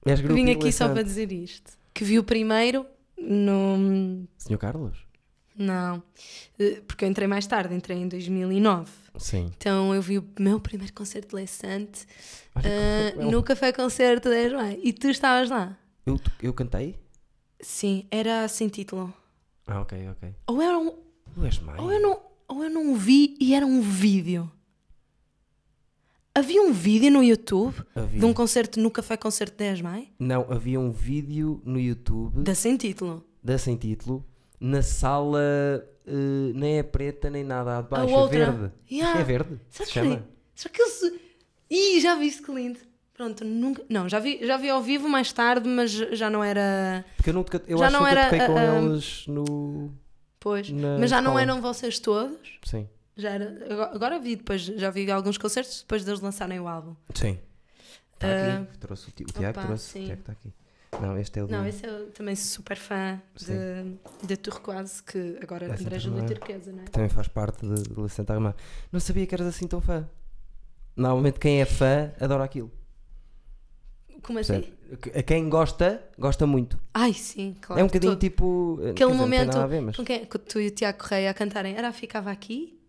És grupo
Vim aqui só para dizer isto. Que vi o primeiro no.
Senhor Carlos?
Não. Eh, Porque eu entrei mais tarde, entrei em 2009.
Sim.
Então eu vi o meu primeiro concerto de adolescente
Olha,
eh,
o-
no Café Concerto 10 de Maio. E tu estavas lá?
eu, eu cantei?
Sim, era sem título.
Ah, ok, ok.
Ou era um,
Tu és Maio?
Ou eu, não, ou eu não vi e era um vídeo. Havia um vídeo no YouTube
Havia.
de um concerto no Café Concerto 10 de Maio,
Não, havia um vídeo no YouTube
da sem título.
da sem título na sala eh, nem é preta nem nada há de baixo,
a outra.
é verde.
Yeah.
É verde?
Sabe
se chama?
Só que eu. se- Ih, já viste que lindo. Pronto, nunca. Não, já vi, já vi ao vivo mais tarde, mas já não era.
Porque eu, nunca, eu
Já
acho
não
que
era,
toquei com
ah, ah,
eles no.
Pois.
Na
mas já não
escola.
eram vocês todos.
Sim.
Já era, agora, vi depois, já vi alguns concertos depois deles lançarem o álbum.
Sim. Está
Ah,
aqui. Trouxe o, o Tiago
opa,
trouxe.
sim.
O Tiago está aqui. Não, este é o.
Não, esse eu também super fã de, de Turquoise, que agora
Da
André
Maria.
Turquesa, não é?
Também faz parte de, de Santa Armar. Não sabia que eras assim tão fã. Normalmente quem é fã adora aquilo.
Como assim?
Que- A quem gosta, gosta muito.
Ai, sim, claro.
é um bocadinho
Todo-
tipo. eh,
Aquele
dizer,
momento
ver, mas
com quem com tu e o Tiago Correia a cantarem, era ficava aqui?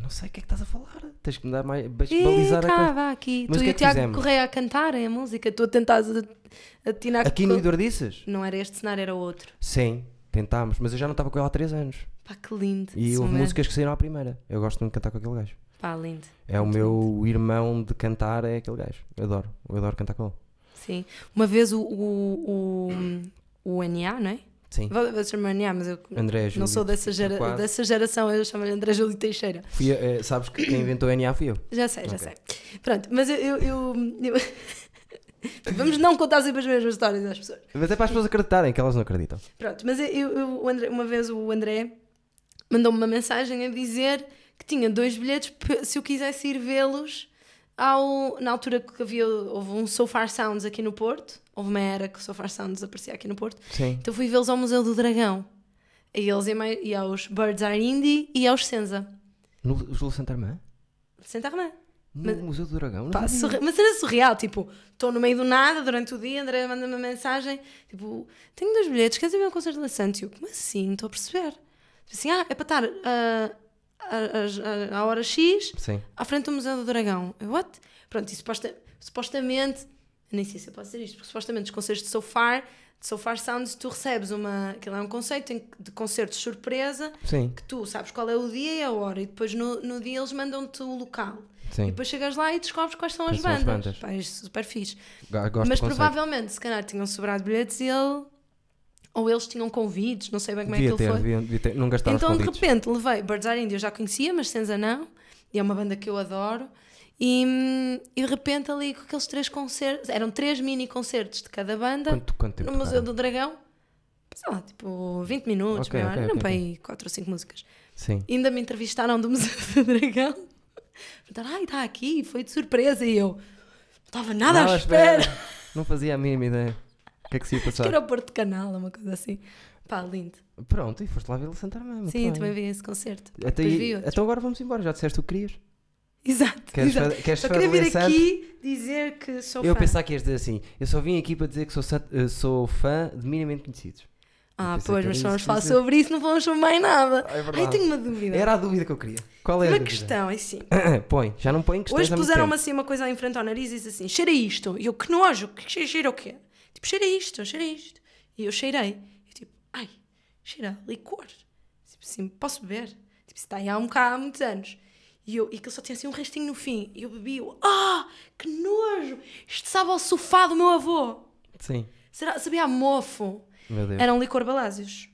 Não sei o que é que estás a falar. Tens que me dar mais. ba-
E
balizar a coisa.
aqui.
Mas
tu e
é
o
que
Tiago
fizemos?
Correia a cantarem a música, tu a tentares a- atinar
Aqui no Eduardices?
Não era este cenário, era outro.
Sim, tentámos, mas eu já não estava com ela há 3 anos.
Pá, que lindo.
E houve
momento.
músicas que saíram à primeira. Eu gosto muito de cantar com aquele gajo.
Pá, lindo.
É o meu irmão de cantar, é aquele gajo. Eu adoro. Eu adoro cantar com ele.
Sim. Uma vez o, o, o, o NA, não é?
Sim.
Vou, vou chamar NA, mas eu
André
não sou dessa, gera, dessa geração, eu chamo-lhe André Júlio Teixeira.
Fui, eh, sabes que quem inventou a NA fui eu.
Já sei, já
Ok.
sei. Pronto, mas eu. eu, eu- eu- Vamos não contar sempre as mesmas histórias às pessoas.
Mas é para as pessoas acreditarem, que elas não acreditam.
Pronto, mas eu, eu- André- uma vez o André mandou-me uma mensagem a dizer que tinha dois bilhetes se eu quisesse ir vê-los ao, na altura que havia houve um So Far Sounds aqui no Porto. Houve uma era que o So Far Sounds aparecia aqui no Porto.
Sim.
Então fui vê-los ao Museu do Dragão. A eles e, mai- e aos Birds Are Indie e aos Senza.
No Júlio Santarmã?
Senta Armã.
No Museu do Dragão?
Pá, surre- Mas era surreal, tipo, estou no meio do nada durante o dia, André manda-me uma mensagem, tipo, tenho dois bilhetes, queres ir ver um concerto da Santos? E eu, como assim? Não estou a perceber. Tipo assim, ah, é para estar ah, a- a- à hora X
Sim.
à frente do Museu do Dragão. Eu, what? Pronto, e suposta- supostamente, nem sei se eu posso dizer isto, porque supostamente os concertos de So Far, de So Far Sounds, tu recebes uma, aquilo é um conceito em que- de surpresa,
Sim.
que tu sabes qual é o dia e a hora, e depois no, no dia eles mandam-te o local. E
Sim.
depois chegas lá e descobres quais são as
Quais são as
bandas.
bandas.
Pá, é super fixe.
Go- Gosto
Mas provavelmente, se calhar, tinham sobrado bilhetes e ele. Ou eles tinham convites, não sei bem como é que
Devia
ele
ter,
foi.
devia, devia ter. Não gastava
Então, de repente, levei Birds Eye India, eu já conhecia, mas Senza não. E é uma banda que eu adoro. E, e de repente, ali com aqueles três concertos, eram três mini concertos de cada banda
Quanto, quanto
no Museu do Dragão. Sei lá, tipo 20 minutos,
Ok,
meia hora,
ok,
eram
ok,
para
ok.
aí 4 ou 5 músicas.
Sim.
Ainda me entrevistaram do Museu do Dragão. Perguntaram, ai, está aqui, foi de surpresa. E eu, não estava nada
Não,
à espera.
Não fazia a mínima ideia. O que é que se ia
Acho
passar?
que era o Porto Canal, uma coisa assim. Pá, lindo.
Pronto, e foste lá ver o Santa Armã. muito
Sim, também vi esse concerto.
Até aí-
outros.
então agora vamos embora. Já disseste o que querias?
Exato.
Queres,
exato.
queres
Só queria vir
fazer
aqui dizer que sou
Eu
fã.
pensava que ias dizer assim. Eu só vim aqui para dizer que sou, san- eh, sou fã de minimamente conhecidos.
Ah, pois, mas só vamos falar sobre isso, não vamos sobre mais nada.
É verdade.
Ai, tenho uma dúvida.
Era a dúvida que eu queria. Qual é a
uma
dúvida?
questão, é assim.
põe, já não põe questões
Hoje puseram-me assim uma coisa em frente ao nariz e disse assim: cheira isto. E eu, que nojo, que cheira, o quê? Tipo, cheira isto, cheira isto. E eu cheirei. E tipo, ai, cheira a licor. Tipo assim, posso beber? Tipo, isso está aí há um bocado, há muitos anos. E, eu, e aquilo só tinha assim um restinho no fim. E eu bebi, eu, ah, que nojo! Isto sabe ao sofá do meu avô.
Sim,
Será, sabia a mofo.
meu Deus.
Era um licor balásios.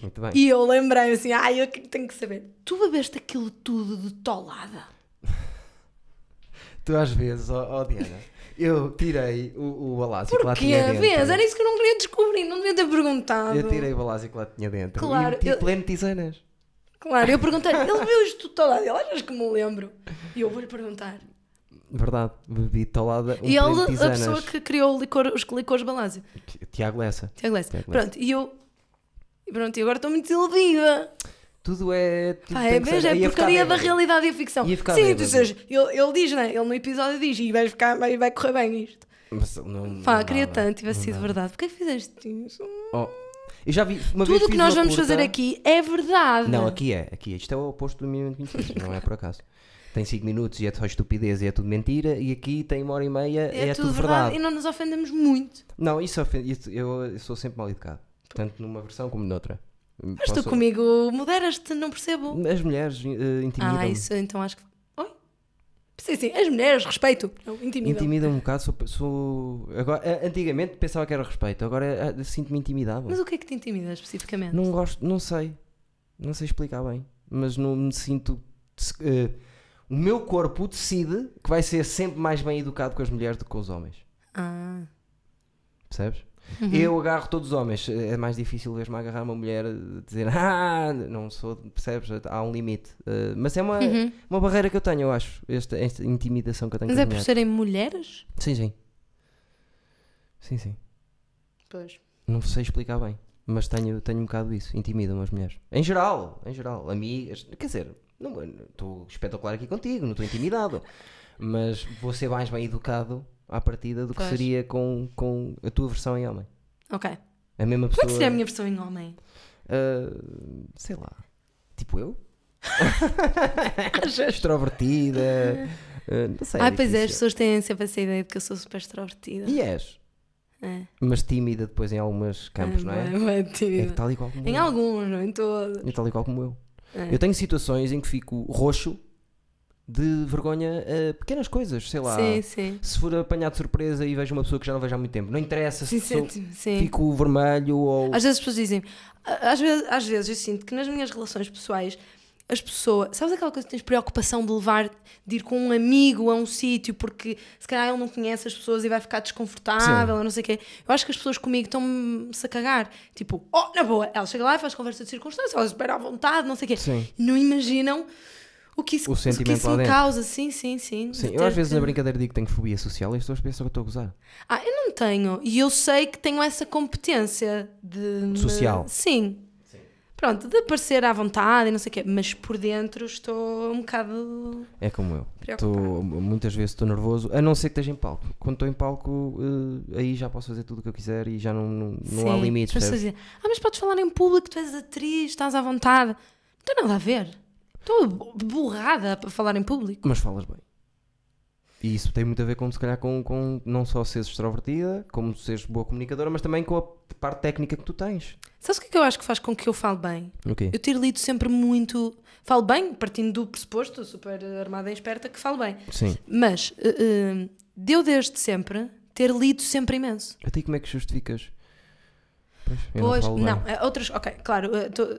Muito bem.
E eu lembrei assim, ai, eu que- tenho que saber. Tu bebeste aquilo tudo de tolada?
Tu às vezes, ó ó, Diana, eu tirei o, o balásio que lá tinha dentro.
Vês? Era isso que eu não queria descobrir, não devia ter perguntado.
Eu tirei o balásio que lá tinha dentro.
Claro,
E meti
eu-
pleno tisanas.
Claro, eu perguntei, ele bebeu isto tolada? Ele, achas que me lembro? E eu vou-lhe perguntar.
Verdade, bebi tolada um
e ele, a pessoa que criou o licor, os licores balásio.
Tiago Lessa.
Tiago Lessa.
Tiago Lessa.
Pronto, e eu... e Pronto, e agora estou muito desiludida.
Tudo é. Tudo
Pá, é,
ser-
é porcaria da
bêbado.
realidade e a ficção. Sim,
bêbado.
tu dizes, ele, ele diz, né? Ele no episódio diz, e vai, ficar, vai, vai correr bem isto.
Mas não-
Pá,
não
queria
dava,
tanto, tivesse sido
dava.
verdade. Porquê que fizeste isso?
Oh, eu já vi. Uma
Tudo o que nós vamos
curta-
fazer aqui é verdade.
Não, aqui é. Aqui é. Isto é o oposto do minimamente conhecido, não é por acaso. Tem 5 minutos e é só estupidez e é tudo mentira, e aqui tem uma hora e meia
é,
é,
tudo verdade. e não nos ofendemos muito.
Não, isso, ofende, eu, eu sou sempre mal educado. Tanto numa versão como noutra.
Mas tu comigo moderas-te, não percebo.
As mulheres uh, intimidam.
Ah, isso então acho que. Sim, sim, as mulheres, respeito. Não, intimidam.
Intimidam um bocado. Sou, sou- agora, antigamente pensava que era respeito, agora sinto-me intimidado.
Mas o que é que te intimida especificamente?
Não gosto, não sei. Não sei explicar bem. Mas não me sinto. eh, o meu corpo decide que vai ser sempre mais bem educado com as mulheres do que com os homens.
Ah.
Percebes?
Uhum.
Eu agarro todos os homens. É mais difícil ver-me agarrar uma mulher e dizer ah, não sou. Percebes? Há um limite. Eh, mas é uma,
Uhum.
uma barreira que eu tenho, eu acho. Esta, esta intimidação que eu tenho
Mas é por serem mulheres?
Sim, sim. Sim, sim.
Pois.
Não sei explicar bem. Mas tenho, tenho um bocado isso. Intimidam as mulheres. Em geral, em geral. Amigas. Quer dizer, não estou espetacular aqui contigo, não estou intimidado. Mas vou ser mais bem educado à partida do que
Pois.
seria com, com a tua versão em homem.
Ok.
A mesma
Como é
pessoa.
que seria a minha versão em homem?
ah, sei lá. Tipo eu? Extrovertida. ah, não sei.
Ai, pois é, as pessoas têm sempre essa ideia de que eu sou super extrovertida.
E és.
É.
Mas tímida depois em alguns campos, não é? É
tímida.
tal e qual como
Em
eu.
alguns, não em todos.
É tal e qual como eu.
É.
Eu tenho situações em que fico roxo de vergonha a pequenas coisas, sei lá.
Sim, sim.
Se for apanhado de surpresa e vejo uma pessoa que já não vejo há muito tempo, não interessa se
Sim,
sou-
sim,
fico vermelho ou.
Às vezes as pessoas dizem, às vezes, às vezes eu sinto que nas minhas relações pessoais, as pessoas, sabes aquela coisa que tens preocupação de levar, de ir com um amigo a um sítio porque se calhar ele não conhece as pessoas e vai ficar desconfortável, ou não sei o quê. Eu acho que as pessoas comigo estão-me-se a cagar. Tipo, oh, na boa, ela chega lá e faz conversa de circunstância, ela espera à vontade, não sei o quê.
Sim.
Não imaginam o que isso,
O
o que
sentimento
isso
lá
me causa. Sim, sim, sim.
Sim, eu às vezes
que-
na brincadeira digo que tenho fobia social e as pessoas pensam que eu estou a gozar.
Ah, eu não tenho. E eu sei que tenho essa competência de.
Social.
Sim. pronto, de parecer à vontade e não sei o quê, mas por dentro estou um bocado.
É como eu. Tô, muitas vezes estou nervoso, a não ser que esteja em palco. Quando estou em palco, eh, aí já posso fazer tudo o que eu quiser e já não, não, não há
Sim,
limites.
dizem, ah, mas podes falar em público, tu és atriz, estás à vontade. Não tem nada a ver. Estou borrada para falar em público.
Mas falas bem. E isso tem muito a ver com, se calhar, com, com não só seres extrovertida, como seres boa comunicadora, mas também com a parte técnica que tu tens.
Sabes o que é que eu acho que faz com que eu fale bem? Eu ter lido sempre muito. Falo bem, partindo do pressuposto, super armada e esperta, que falo bem.
Sim.
Mas eh, eh, deu desde sempre ter lido sempre imenso.
A ti como é que justificas? Pois,
Pois,
não
não, é outras. Ok, claro, eh, tô-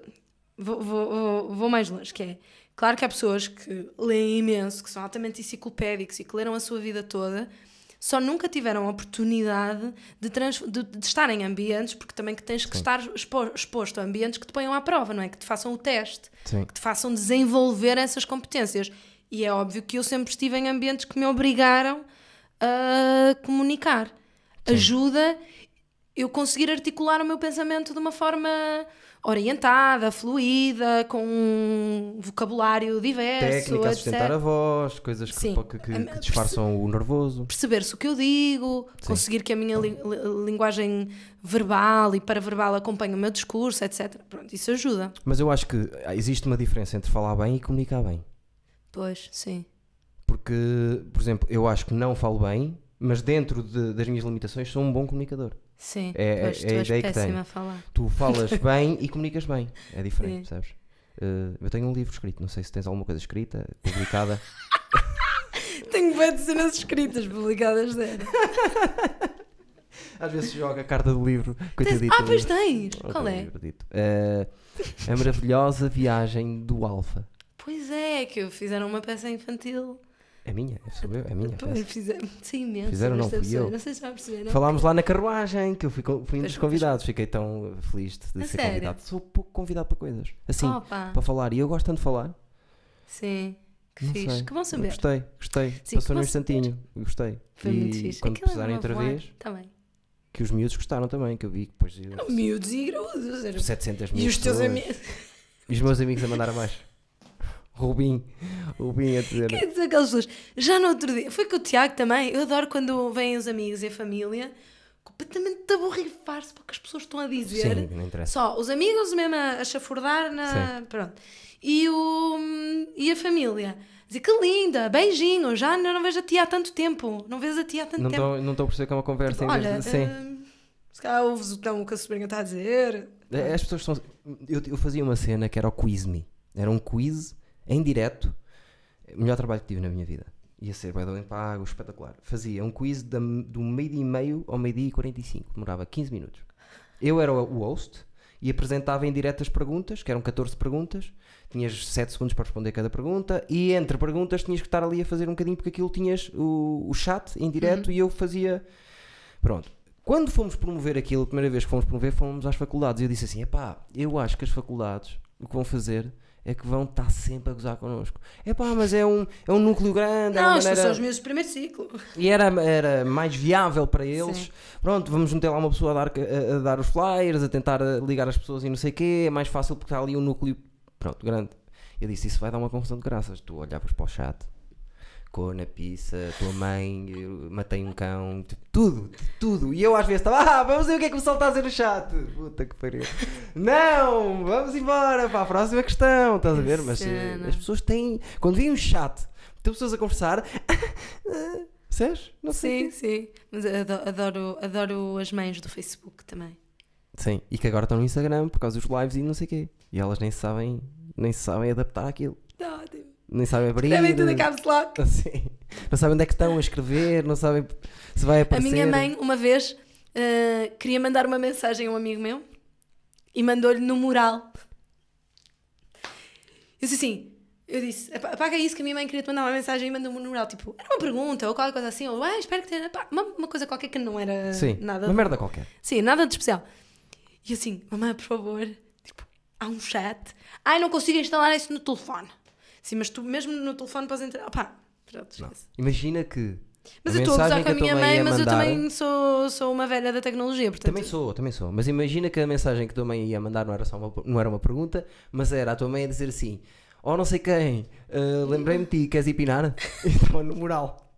vou, vou- vou- vou mais longe, que é. Claro que há pessoas que leem imenso, que são altamente enciclopédicos e que leram a sua vida toda, só nunca tiveram a oportunidade de, trans- de- de estar em ambientes, porque também que tens que
Sim.
estar expo- exposto a ambientes que te ponham à prova, não é? Que te façam o teste.
Sim.
que te façam desenvolver essas competências. E é óbvio que eu sempre estive em ambientes que me obrigaram a comunicar. Ajuda eu conseguir articular o meu pensamento de uma forma orientada, fluida, com um vocabulário diverso,
Técnica a
etc.
sustentar a voz, coisas que,
Sim.
que- que- que disfarçam o nervoso.
Perceber-se o que eu digo, conseguir que a minha li- li- linguagem verbal e paraverbal acompanhe o meu discurso, etc. Pronto, isso ajuda.
Mas eu acho que existe uma diferença entre falar bem e comunicar bem.
Pois, sim.
Porque, por exemplo, eu acho que não falo bem, mas dentro de- das minhas limitações sou um bom comunicador.
Sim,
É-
pois,
é
tu
a
és
ideia que tenho.
a falar.
Tu falas bem e comunicas bem. É diferente,
Sim.
percebes? Eh, eu tenho um livro escrito, não sei se tens alguma coisa escrita, publicada.
Tenho bué de cenas escritas publicadas zero.
Às vezes joga a carta do livro. Coitadito.
Ah, pois tens!
Oh,
Qual é?
Eh, a maravilhosa viagem do Alfa.
Pois é, que fizeram uma peça infantil.
É minha, sou eu, é minha.
Fizeram, sim, imenso.
Fizeram, não, fui eu.
Não sei se já perceberam.
Falámos lá na carruagem, que eu fui, fui um dos convidados. Fiquei tão feliz de, ser convidado. Sou pouco convidado para coisas. Assim, para falar. E eu gosto tanto de falar.
sim, que
Não
fixe.
sei.
Que bom saber.
Gostei, gostei.
Sim,
Passou num instantinho. Gostei.
Foi
e
muito fixe.
quando
Aquilo
precisarem
é
outra
uma voar.
vez,
bem.
que os miúdos gostaram também, que eu vi que depois
miúdos e graúdos. eram-
700 mil
E os teus amigos.
E os meus amigos a mandar abaixo. Rubim, Rubim a dizer.
Quer dizer, aquelas pessoas. Já no outro dia. Foi com o Tiago também. Eu adoro quando vêm os amigos e a família completamente a borrifar-se para o que as pessoas estão a dizer.
Sim, não interessa.
Só os amigos mesmo a, a chafurdar na. Pronto. E, o, e a família. Dizer que linda, beijinho, já não, não vejo a tia há tanto tempo. Não vejo a tia há tanto
Não
tempo.
estou não estou a perceber que é uma conversa
Olha,
Sim.
hum, se calhar ouves o que a sobrinha está a dizer.
É, As pessoas são. Eu, eu fazia uma cena que era o Quiz Me. Era um quiz em direto. O melhor trabalho que tive na minha vida. Ia ser bem bem pago, espetacular. Fazia um quiz da- do meio-dia e meio ao meio-dia e 45. Demorava 15 minutos. Eu era o host e apresentava em direto as perguntas, que eram 14 perguntas. Tinhas 7 segundos para responder cada pergunta. E entre perguntas tinhas que estar ali a fazer um bocadinho, porque aquilo tinhas o, o chat em direto e eu fazia. Pronto. Quando fomos promover aquilo, a primeira vez que fomos promover, fomos às faculdades. E eu disse assim: epá, eu acho que as faculdades o que vão fazer é que vão estar sempre a gozar connosco. Epá, mas é um, é um núcleo grande, é
Não, isto
maneira...
são os meus de primeiro ciclo.
E era, era mais viável para eles.
Sim.
Pronto, vamos meter lá uma pessoa a dar, a, a dar os flyers, a tentar ligar as pessoas e não sei o quê. É mais fácil porque está ali um núcleo, pronto, grande. Eu disse: Isso vai dar uma confusão de graças. Tu olhavas para o chat, com na pizza, tua mãe, matei um cão, tipo, tudo, tudo. E eu às vezes estava: Ah, vamos ver o que é que o pessoal está a dizer no chat. Puta que pariu. Não, vamos embora para a próxima questão. Estás a ver? Mas eh, as pessoas têm, quando vêm um chat, tem pessoas a conversar. Percebes? Não sei.
Sim, sim. Mas adoro, adoro as mães do Facebook também.
Sim, e que agora estão no Instagram por causa dos lives e não sei o quê. E elas nem sabem, nem se sabem adaptar àquilo.
Tá ótimo.
Nem sabem abrir.
Também tudo em caps lock.
Assim. Não sabem onde é que estão a escrever, não sabem se vai
A
aparecer.
minha mãe, uma vez, eh, queria mandar uma mensagem a um amigo meu e mandou-lhe no mural. Eu disse assim, eu disse, "Apa- apaga isso que a minha mãe queria te mandar uma mensagem e mandou-me no mural. Tipo, era uma pergunta ou qualquer coisa assim, ou ah, espero que tenha. Uma, uma coisa qualquer que não era
Sim,
nada.
uma merda qualquer.
Sim, nada de especial. E assim, mamãe, por favor, tipo, há um chat. Ai, não consigo instalar isso no telefone. Sim, mas tu mesmo no telefone podes entrar. Opá, pronto, esquece.
Imagina que
Mas eu estou a gozar
mensagem
com a minha
mãe
mas eu
mandar-
também sou, sou uma velha da tecnologia, portanto.
Também sou, também sou. Mas imagina que a mensagem que a tua mãe ia mandar não era só uma, não era uma pergunta, mas era a tua mãe a dizer assim: Oh, não sei quem, uh, lembrei-me de ti, queres ir pinar? E estava no mural.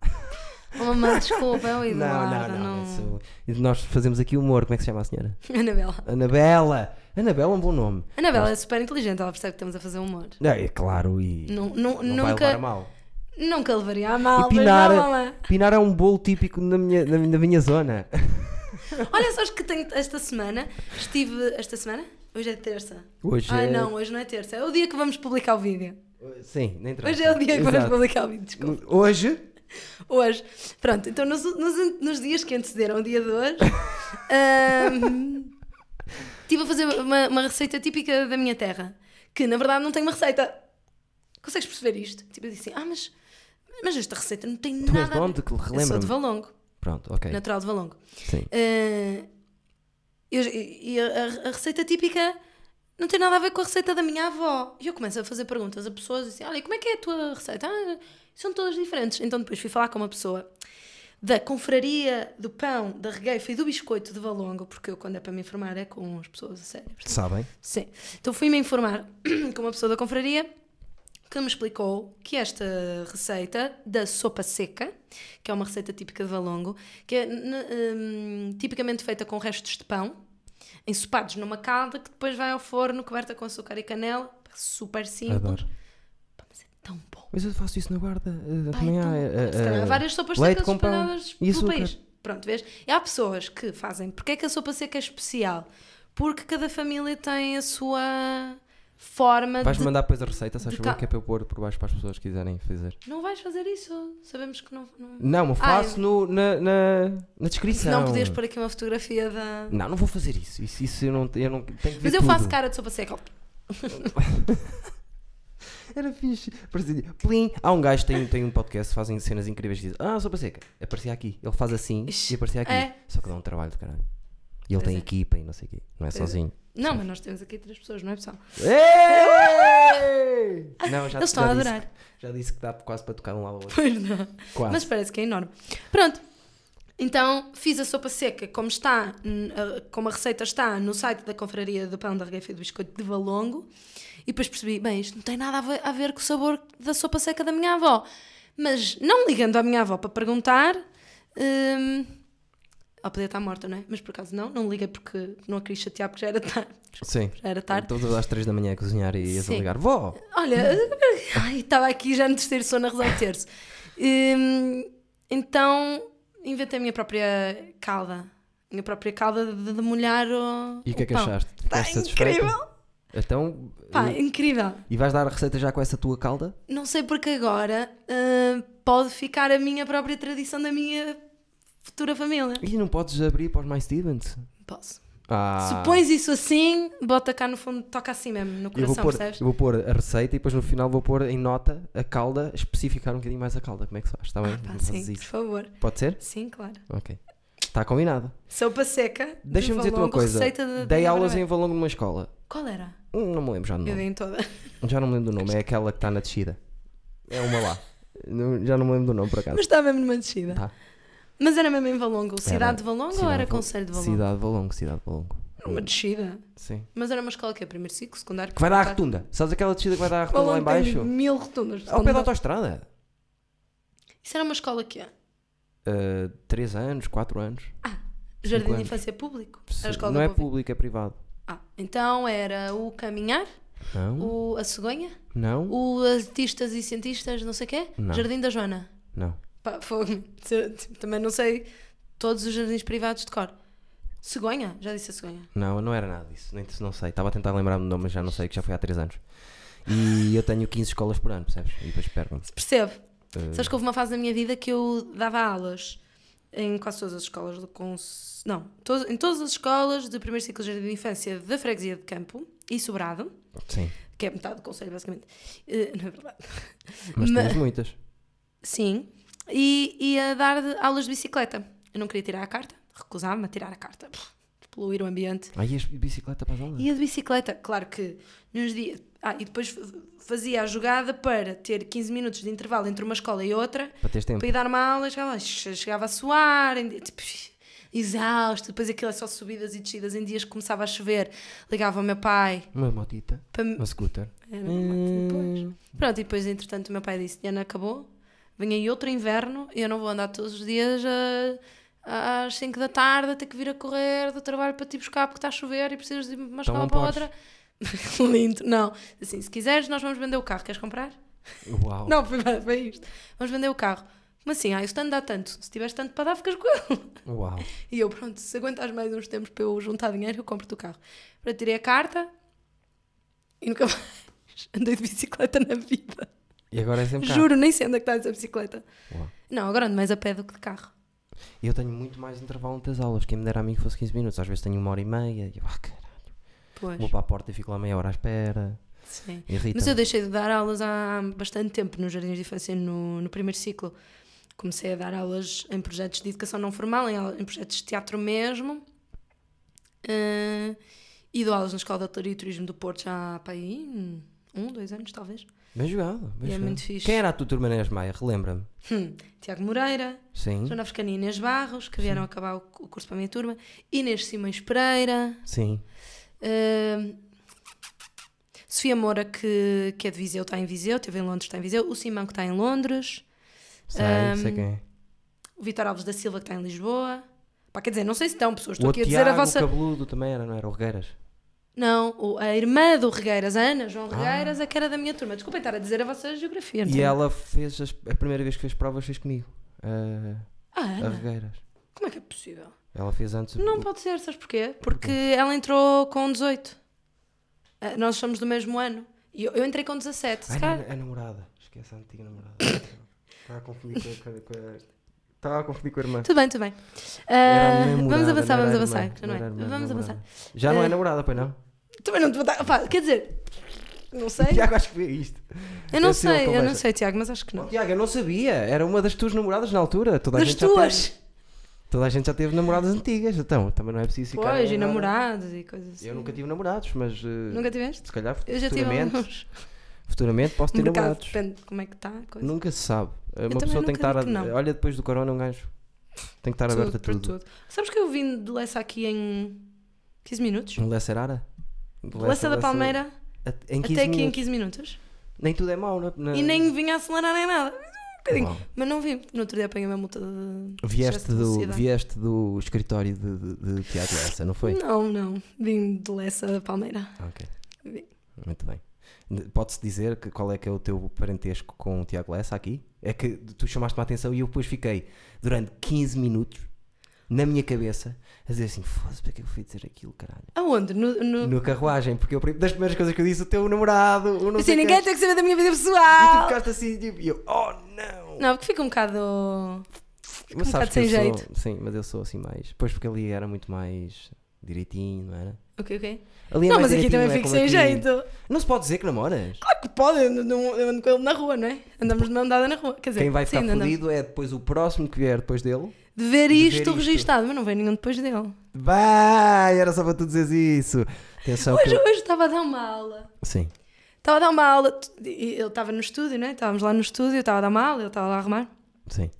Oh, mamãe, desculpa, é o
Não,
Eduardo.
não, não. isso- nós fazemos aqui humor. Como é que se chama a senhora?
Anabela.
Anabela. Anabela é um bom nome.
Anabela é super inteligente, ela percebe que estamos a fazer humor.
É, é claro, e
Nu- nu-
não vai levar a
nunca,
mal.
nunca levaria a mal,
E
mas
pinar-
não, mamãe.
Pinar é um bolo típico na minha, na, na minha zona.
Olha, sabes que tenho esta semana, estive. Esta semana? Hoje é terça.
Hoje
Ai
é...
não, hoje não é terça. É o dia que vamos publicar o vídeo.
Sim, nem interessa.
Hoje é o dia que vamos
Exato.
publicar o vídeo, desculpa.
Hoje,
Hoje. Pronto, então nos, nos, nos dias que antecederam o dia de hoje, ahm, estive a fazer uma, uma receita típica da minha terra, que na verdade não tem uma receita. Consegues perceber isto? Tipo, eu disse assim, ah, mas, mas esta receita não tem
tu és
nada
de
a ver.
onde? Que
Eu sou de. Valongo,
Pronto, ok.
natural de Valongo.
Sim.
Ah, eu- e a, a receita típica não tem nada a ver com a receita da minha avó. E eu começo a fazer perguntas a pessoas assim: olha, como é que é a tua receita? Ah, são todas diferentes. Então depois fui falar com uma pessoa da confraria do pão, da regueifa e do biscoito de Valongo, porque eu, quando é para me informar, é com as pessoas a sério.
Sabem?
Sim. Então fui-me informar com uma pessoa da confraria que me explicou que esta receita da sopa seca, que é uma receita típica de Valongo, que é hum, tipicamente feita com restos de pão, ensopados numa calda, que depois vai ao forno coberta com açúcar e canela. Super simples.
Adoro.
Pá, mas é tão bom.
Mas eu faço isso na guarda.
tão
eh,
bom. Se calhar
eh,
há várias sopas secas espalhadas pelo país. Pronto, vês? E há pessoas que fazem. Porque é que a sopa seca é especial? Porque cada família tem a sua forma
Vais
de
mandar depois a receita, se
de
que é para eu pôr por baixo para as pessoas que quiserem fazer?
Não vais fazer isso. Sabemos que não. Não,
Não, eu
Ah,
faço no, na, na, na descrição.
não podias pôr aqui uma fotografia da.
Não, não vou fazer isso. Isso, isso eu não, eu não tenho que ver
Mas eu
tudo.
faço cara de sopa seca.
Era fixe. Parecia, plim. Há um gajo que tem, tem um podcast, fazem cenas incríveis e diz: Ah, sopa seca. Aparecia aqui. Ele faz assim e aparecia aqui.
é.
Só que dá um trabalho de caralho. E ele
Pois
tem
é.
equipa e não sei o quê. Não é
Pois é.
sozinho.
Não, mas nós temos aqui três pessoas, não é pessoal?
Não, já,
Eles estão
já
a
disse-
adorar.
Já disse que dá quase para tocar um lado ao outro.
Pois não.
Quase.
Mas parece que é enorme. Pronto. Então fiz a sopa seca como está, como a receita está no site da Confraria do Pão da Regueifa e do Biscoito de Valongo. E depois percebi, bem, isto não tem nada a ver, a ver com o sabor da sopa seca da minha avó. Mas não ligando à minha avó para perguntar, hum, ela podia estar morta, não é? Mas por acaso não, não liguei porque não a queria chatear porque já era tarde.
Sim.
Já era tarde.
Todas às 3 da manhã a cozinhar e ias a ligar. Vó!
Olha, ai, estava aqui já no terceiro sono a rezar o terço. Hum, então inventei a minha própria calda. Minha própria calda de, de molhar o.
E o que é que
pão.
achaste? Ficaste
incrível!
Então.
Pá, incrível.
E vais dar a receita já com essa tua calda?
Não sei porque agora hum, pode ficar a minha própria tradição da minha futura família.
E não podes abrir para os mais Stevens?
Posso.
Ah.
Se pões isso assim, bota cá no fundo, toca assim mesmo, no
eu vou,
coração,
pôr,
percebes?
eu vou pôr a receita e depois no final vou pôr em nota a calda, especificar um bocadinho mais a calda. Como é que se faz? Está bem?
Ah, pá, sim,
fazes
por
isso.
favor.
Pode ser?
Sim, claro.
Ok. Está combinado.
Sopa seca. de
Deixa-me dizer-te uma coisa.
de-
Dei
de
aulas em Valongo numa escola.
Qual era?
Hum, Não me lembro já do
Eu
nome.
dei em toda.
Já não me lembro do nome. É aquela que está na descida. É uma lá. Já não me lembro do nome por acaso.
Mas estava mesmo numa descida.
Tá.
Mas era mesmo em Valongo. Cidade
Era
de Valongo ou
Cidade
era
de Val-
Conselho de Valongo?
Cidade de Valongo, Cidade de Valongo.
Uma descida.
Sim.
Mas era uma escola que é primeiro ciclo, secundário.
Que vai dar à rotunda. Sabes aquela descida que vai dar à rotunda lá em
Valongo tem
baixo?
mil rotundas.
Ao pé da autostrada.
Isso era uma escola que é?
3 anos, 4 anos.
Jardim
anos.
de Infância Público? Era a escola
não é público, é privado.
Ah, então era o Caminhar,
Não,
o A Cegonha,
não,
o Artistas e Cientistas, não sei o quê,
Não.
Jardim da Joana.
não.
Pá, fogo. Tipo, Também não sei todos os jardins privados de cor. Cegonha? Já disse a Cegonha.
Não, não era nada disso. Nem, não sei. Estava a tentar lembrar-me do nome, mas já não sei, que já foi há 3 anos. E eu tenho 15 escolas por ano, percebes? E depois pergunto.
Percebo.
Uh,
Sabes que houve uma fase da minha vida que eu dava aulas em quase todas as escolas do cons... Não, to- em todas as escolas de primeiro ciclo de jardim de infância da freguesia de Campo e Sobrado,
sim,
que é metade do conselho basicamente. Eh, não é verdade.
mas
Ma-
tens muitas.
Sim. E, e a dar aulas de bicicleta. Eu não queria tirar a carta, recusava-me a tirar a carta. Poluir o ambiente.
Ah, ias de bicicleta para as aulas?
Ia de bicicleta, claro que nos dias. Ah, e depois fazia a jogada para ter 15 minutos de intervalo entre uma escola e outra,
Para teres tempo.
para ir dar uma aula, chegava, chegava a suar, tipo, exausto, depois aquilo é só subidas e descidas em dias que começava a chover, ligava ao meu pai
Uma motita,
para
uma scooter.
Era uma moto depois. Pronto, e depois, entretanto, o meu pai disse: Diana, acabou, vem aí outro inverno e eu não vou andar todos os dias a- às 5 da tarde a ter que vir a correr do trabalho para te buscar porque está a chover e precisas de uma escola para
podes.
outra. Lindo, não. Assim, se quiseres, nós vamos vender o carro. Queres comprar?
Uau.
Não, foi, foi isto. Vamos vender o carro. Como assim? Ah, isso tanto dá tanto. Se tiveres tanto para dar, ficas com ele.
Uau.
E eu, pronto, se aguentas mais uns tempos para eu juntar dinheiro, eu compro-te o carro. Para tirei a carta e nunca mais andei de bicicleta na vida.
E agora é sempre carro.
Juro, nem sei onde é que está essa bicicleta.
Uau.
Não, agora ando mais a pé do que de carro.
E eu tenho muito mais intervalo entre as aulas. Quem me dera a mim que fosse 15 minutos. Às vezes tenho uma hora e meia. E eu, ah, caralho.
Pois,
Vou para a porta e fico lá meia hora à espera.
sim. Mas eu deixei de dar aulas há bastante tempo nos jardins de infância, no, no primeiro ciclo. Comecei a dar aulas em projetos de educação não formal, em, em projetos de teatro mesmo. Eh, e dou aulas na Escola de Hotelaria e Turismo do Porto já há para aí um, dois anos, talvez.
Bem jogado. Bem
E é
jogado.
muito fixe.
Quem era a tua turma na Maia? Relembra-me.
Hum, Tiago Moreira,
Sim.
Joana Frescani e Inês Barros, que vieram acabar o, o curso para a minha turma. Inês Simões Pereira.
Sim.
Uh, Sofia Moura, que, que é de Viseu, está em Viseu, esteve em Londres, está em Viseu. O Simão, que está em Londres.
Sei,
Ahm,
sei quem é.
O Vitor Alves da Silva, que está em Lisboa. Pá, quer dizer, não sei se estão pessoas,
O
estou
outro
aqui a dizer
Tiago,
a vossa.
o cabeludo também era, não era? O Regueiras.
Não, a irmã do Regueiras, a Ana João
Ah.
Regueiras, é que era da minha turma. Desculpem estar a dizer a vossa geografia. não
E ela fez, as- a primeira vez que fez provas fez comigo. A,
Ah,
a
Ana,
Regueiras.
como é que é possível?
Ela fez antes.
Não pode ser, sabes porquê? Porque ela entrou com 18. Ah, Nós somos do mesmo ano. E eu, eu entrei com 17. Se
Ai,
calhar-
não, é namorada. Esquece a antiga namorada. Estava a confundir com a. Com a, Estava a confundir com a irmã.
Tudo bem, tudo bem.
Era
Ah,
namorada,
vamos avançar,
não era
vamos
irmã,
avançar. que não é?
era irmã,
Vamos
namorada.
avançar.
Já não é
Eh,
namorada, pois não?
Também não te vou dar. pá, quer dizer, não sei.
Tiago, acho que vê isto.
Eu não
uma
sei, eu não
conversa.
sei, Tiago, mas acho que
Oh,
não.
Tiago, eu não sabia. Era uma das tuas namoradas na altura. Toda a
Das
gente já
tuas.
teve- toda a gente já teve namoradas antigas. Então, também não é preciso ficar.
Pois, e namorados e coisas assim.
Eu nunca tive namorados, mas. eh,
Nunca tiveste?
Se calhar
Eu já tive
futuramente,
alguns.
futuramente posso
O
ter
mercado
namorados.
depende de como é que está. a Coisa.
Nunca se sabe. Uma
também
pessoa tem que estar. a-
que não.
Olha, depois do corona, um gajo tem que estar aberto a
para
tudo.
Sabes que eu vim de Lessa aqui em 15 minutos?
Um Lesserara?
Lessa da Palmeira
Em 15
até aqui em
minutos.
15 minutos.
Nem tudo é mau. Na, na-
E nem vinha a acelerar nem nada. Um. Mas não vim. No outro dia apanhei uma multa de.
Vieste do, vieste do escritório de, de, de Tiago Lessa, não foi?
Não, não. Vim de Lessa da Palmeira.
Ok.
Vim.
Muito bem. Pode-se dizer que qual é que é o teu parentesco com o Tiago Lessa aqui? É que tu chamaste-me a atenção e eu depois fiquei durante 15 minutos na minha cabeça a dizer assim: foda-se, para que eu fui dizer aquilo, caralho?
Aonde? No, no...
No carruagem, porque eu, das primeiras coisas que eu disse, o teu namorado, o não
Assim,
sei
ninguém tem que saber da minha vida
E tu
pessoal.
ficaste assim, tipo, e eu, oh não!
Não, porque fica um bocado.
mas
um
sabes
bocado sem
eu sou-
jeito.
sim, mas eu sou assim mais. Pois porque ali era muito mais direitinho, não era? Ali é
Não, mas aqui também
não é
fico sem
aqui.
jeito.
Não se pode dizer que namoras.
Claro que pode, eu ando, eu ando com ele na rua, não é? Andamos de mão dada na rua. Quer dizer,
Quem vai
sim,
ficar fodido é depois o próximo que vier depois dele.
De ver
de
isto
isto.
registado, mas não vem nenhum depois dele.
Vai, era só para tu dizeres isso. Atenção que
Hoje,
eu-
hoje estava a dar uma aula.
Sim.
Estava a dar uma aula. Ele estava no estúdio, né? Estávamos lá no estúdio, eu estava a dar uma aula, ele estava lá a arrumar.
Sim.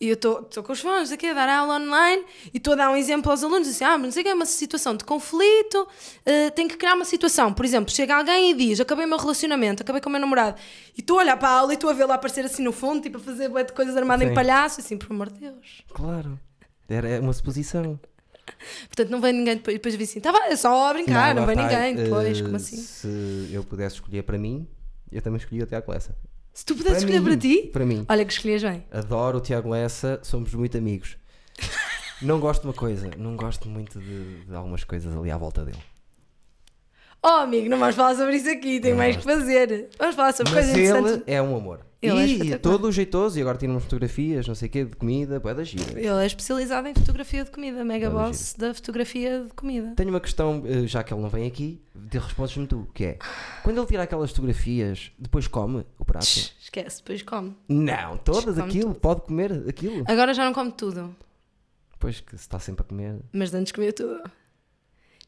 E eu estou com os fones aqui a dar aula online e estou a dar um exemplo aos alunos. Assim, ah, mas não sei o que é uma situação de conflito, eh, tem que criar uma situação. Por exemplo, chega alguém e diz: Acabei o meu relacionamento, acabei com o meu namorado. E estou a olhar para a aula e estou a vê-lo aparecer assim no fundo, tipo a fazer bué de coisas armado
Sim.
em palhaço. Assim, por amor de Deus.
Claro. Era uma suposição.
Portanto, não vem ninguém depois. Depois vi assim: Estava é só a brincar, não,
lá
vem
está,
ninguém depois.
eh,
Como assim?
Se eu pudesse escolher para mim, eu também escolhi o Tiago Lessa.
Se tu pudesses escolher
mim,
para ti,
Para mim.
olha que escolhias bem.
Adoro o Tiago Lessa, somos muito amigos. Não gosto de uma coisa, não gosto muito de, de algumas coisas ali à volta dele.
Oh, amigo, não vamos falar sobre isso aqui, tem mais que fazer. Vamos falar sobre
Mas
coisas
ele
interessantes.
é um amor.
Ele é
e
espetacular.
todo jeitoso, e agora tira umas fotografias, não sei o quê, de comida, bué da gira.
Ele é especializado em fotografia de comida, mega
Olha,
boss da fotografia de comida.
Tenho uma questão, eh, já que ele não vem aqui, de respondes-me tu, que é, quando ele tira aquelas fotografias, depois come o prato?
Esquece, depois come.
Não, todas
Come
aquilo, pode comer aquilo.
Agora já não come tudo,
Pois que se está sempre a comer.
mas antes comia tudo.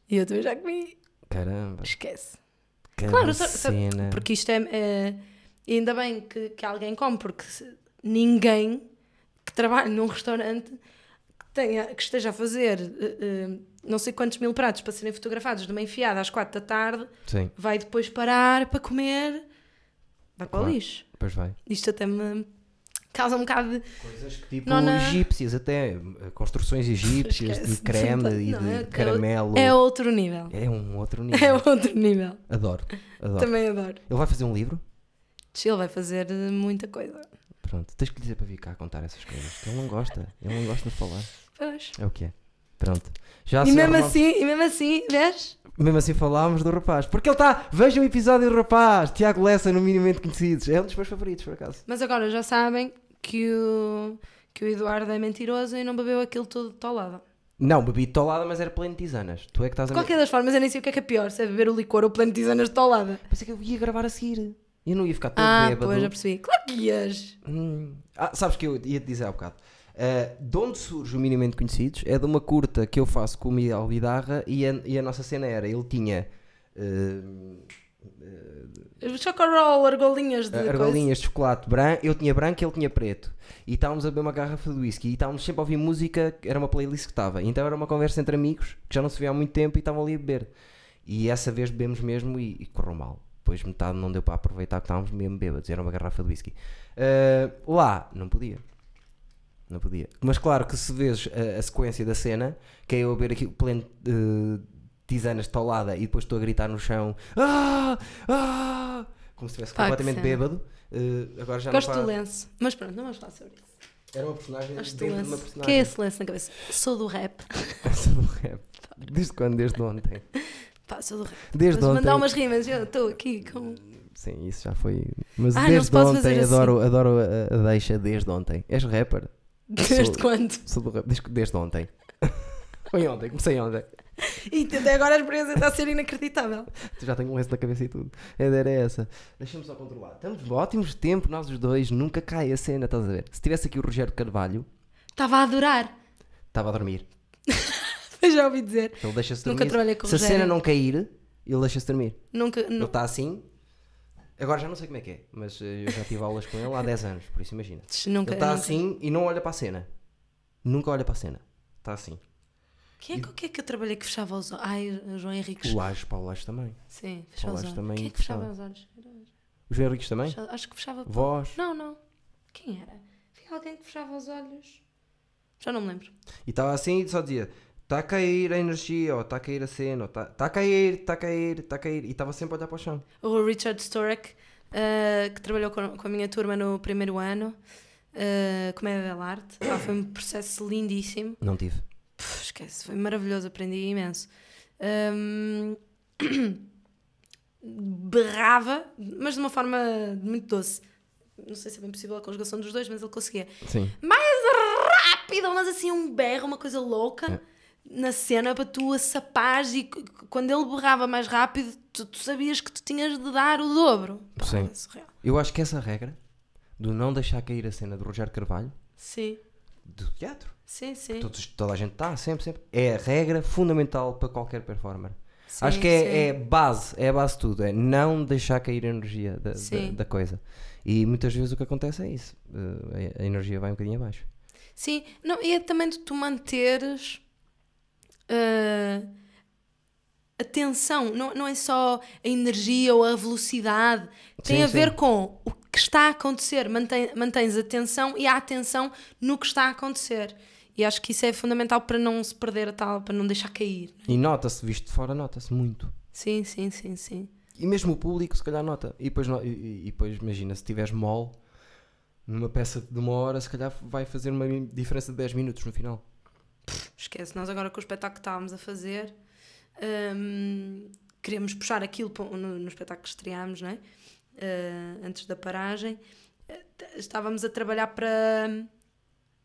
E eu também já comi.
Caramba.
Esquece. Claro,
cena.
Porque isto é. é- ainda bem que, que alguém come, porque ninguém que trabalhe num restaurante que, tenha, que esteja a fazer eh, não sei quantos mil pratos para serem fotografados de uma enfiada às quatro da tarde
Sim,
vai depois parar para comer. Vai para
Claro.
o lixo.
pois vai.
Isto até me causa um bocado de.
Coisas que tipo
não.
egípcias, até eh, construções egípcias de creme e
Não,
de
é-
caramelo.
É outro nível.
É um outro
É
nível.
outro nível.
Adoro, adoro.
Também adoro.
Ele vai fazer um livro?
Ele vai fazer eh, muita coisa.
Pronto, tens que lhe dizer para vir cá contar essas coisas. Ele não gosta, ele não gosta de falar.
Pois.
É o que é. Pronto. Já
E mesmo assim, e mesmo assim, vês?
Mesmo assim falámos do rapaz. Porque ele está. Vejam o episódio do rapaz. Tiago Lessa no Minimamente Conhecidos. É um dos meus favoritos, por acaso.
Mas agora já sabem que o, que o Eduardo é mentiroso e não bebeu aquilo todo de tolada.
Não, bebi tolada, mas era pleno de tisanas. Tu é que estás
De
a.
qualquer das formas, eu nem sei o que é que é pior, se é beber o licor ou pleno de tisanas de tolada.
Pensei que eu ia gravar a seguir. Eu não ia ficar todo
Ah,
bêbado.
pois, já percebi. Claro que ias.
Hum. Ah, sabes que eu ia te dizer há bocado. Ah, de onde surge o Minimamente Conhecidos? É de uma curta que eu faço com o Miguel Vidarra e a, e a nossa cena era: ele tinha. ah,
Chocorol, argolinhas de
argolinhas de chocolate branco, eu tinha branco e ele tinha preto. E estávamos a beber uma garrafa de whisky e estávamos sempre a ouvir música, era uma playlist que estava. Então era uma conversa entre amigos que já não se via há muito tempo e estavam ali a beber. E essa vez bebemos mesmo e, e correu mal. Depois metade não deu para aproveitar que estávamos mesmo bêbados, era uma garrafa de whisky. Ah, lá, não podia. Não podia. Mas claro que se vês a, a sequência da cena, que é eu a beber aqui pleno de tisanas de taulada e depois estou a gritar no chão ah, ah, como se estivesse completamente
cena.
bêbado. Uh, agora já
Gosto
não
do
faz.
lenço. Mas pronto, não vamos falar sobre isso.
Era uma personagem
Gosto do lenço.
Personagem.
que é esse lenço na cabeça? Sou do rap.
Sou do rap. Desde quando? Desde ontem.
Pá, sou do rap.
Desde
Mas
ontem.
mandar umas rimas, eu estou aqui com.
Sim, isso já foi. Mas
Ah,
desde ontem
assim.
adoro, adoro a, a deixa desde ontem. És rapper?
Desde
Sou-
quando?
Sou do rap. Desde, desde ontem. foi ontem, comecei ontem.
E até agora a experiência está a ser inacreditável.
Já tenho um lenço na cabeça e tudo. A ideia era essa. Deixa-me só controlar. Estamos ótimos de tempo, nós os dois. Nunca cai a cena, estás a ver? Se tivesse aqui o Rogério Carvalho,
Estava a adorar.
estava a dormir.
Já ouvi dizer.
Ele deixa-se
Nunca
dormir.
trabalhei com o
Se a
Rogério.
cena não cair, ele deixa-se dormir.
Nunca.
Ele está assim. Agora já não sei como é que é, mas eh, eu já tive aulas com ele há 10 anos, por isso imagina.
nunca,
Ele está
nunca-
assim e não olha para a cena. Nunca olha para a cena. Está assim.
Quem é, que- quem é que eu trabalhei que fechava os olhos? Ai, o João Henriques.
O Laje, Paulo Laje também.
Sim, fechava os olhos.
também
Quem é que fechava
fechava.
os olhos?
O João Henriques também?
fechava- Acho que fechava.
Voz.
Não, não. Quem era? Havia alguém que fechava os olhos. Já não me lembro.
E estava assim e só dizia: está a cair a energia, ou está a cair a cena, está tá a cair, está a cair, está a cair. E estava sempre a olhar para o chão.
O Richard Storek, eh, que trabalhou com, com a minha turma no primeiro ano, uh, Comédia dell'arte. Pá, Foi um processo lindíssimo.
Não tive.
Esquece, foi maravilhoso, aprendi imenso. Ahm, berrava, mas de uma forma muito doce. Não sei se é bem possível a conjugação dos dois, mas ele conseguia.
Sim.
Rápido, mas assim um berro, uma coisa louca na cena para tu assapares e c- quando ele berrava mais rápido, tu, tu sabias que tu tinhas de dar o dobro. Pá,
Sim.
é.
Eu acho que essa regra do não deixar cair a cena do Rogério Carvalho,
Sim,
do teatro,
sim, sim.
todos, toda a gente está, sempre, sempre, é a regra fundamental para qualquer performer.
Sim,
Acho que é, é base, é a base de tudo, é não deixar cair a energia da, da, da coisa. E muitas vezes o que acontece é isso, eh, a, energia vai um bocadinho abaixo.
Sim, não, e é também de tu manteres ah, a tensão, não, não é só a energia ou a velocidade, tem
Sim,
a ver
sim.
com o que está a acontecer, mantém, mantens a atenção e a atenção no que está a acontecer. E acho que isso é fundamental para não se perder a tal, para não deixar cair.
E nota-se, visto de fora, nota-se muito.
Sim, sim, sim, sim.
E mesmo o público, se calhar, nota. E depois, e, e- depois imagina, se tiveres mole, numa peça de uma hora, se calhar vai fazer uma diferença de 10 minutos no final.
Esquece, nós agora com o espetáculo que estávamos a fazer, hum, queríamos puxar aquilo no, no espetáculo que estreámos, não é? Ah, antes da paragem. Eh, Estávamos a trabalhar para,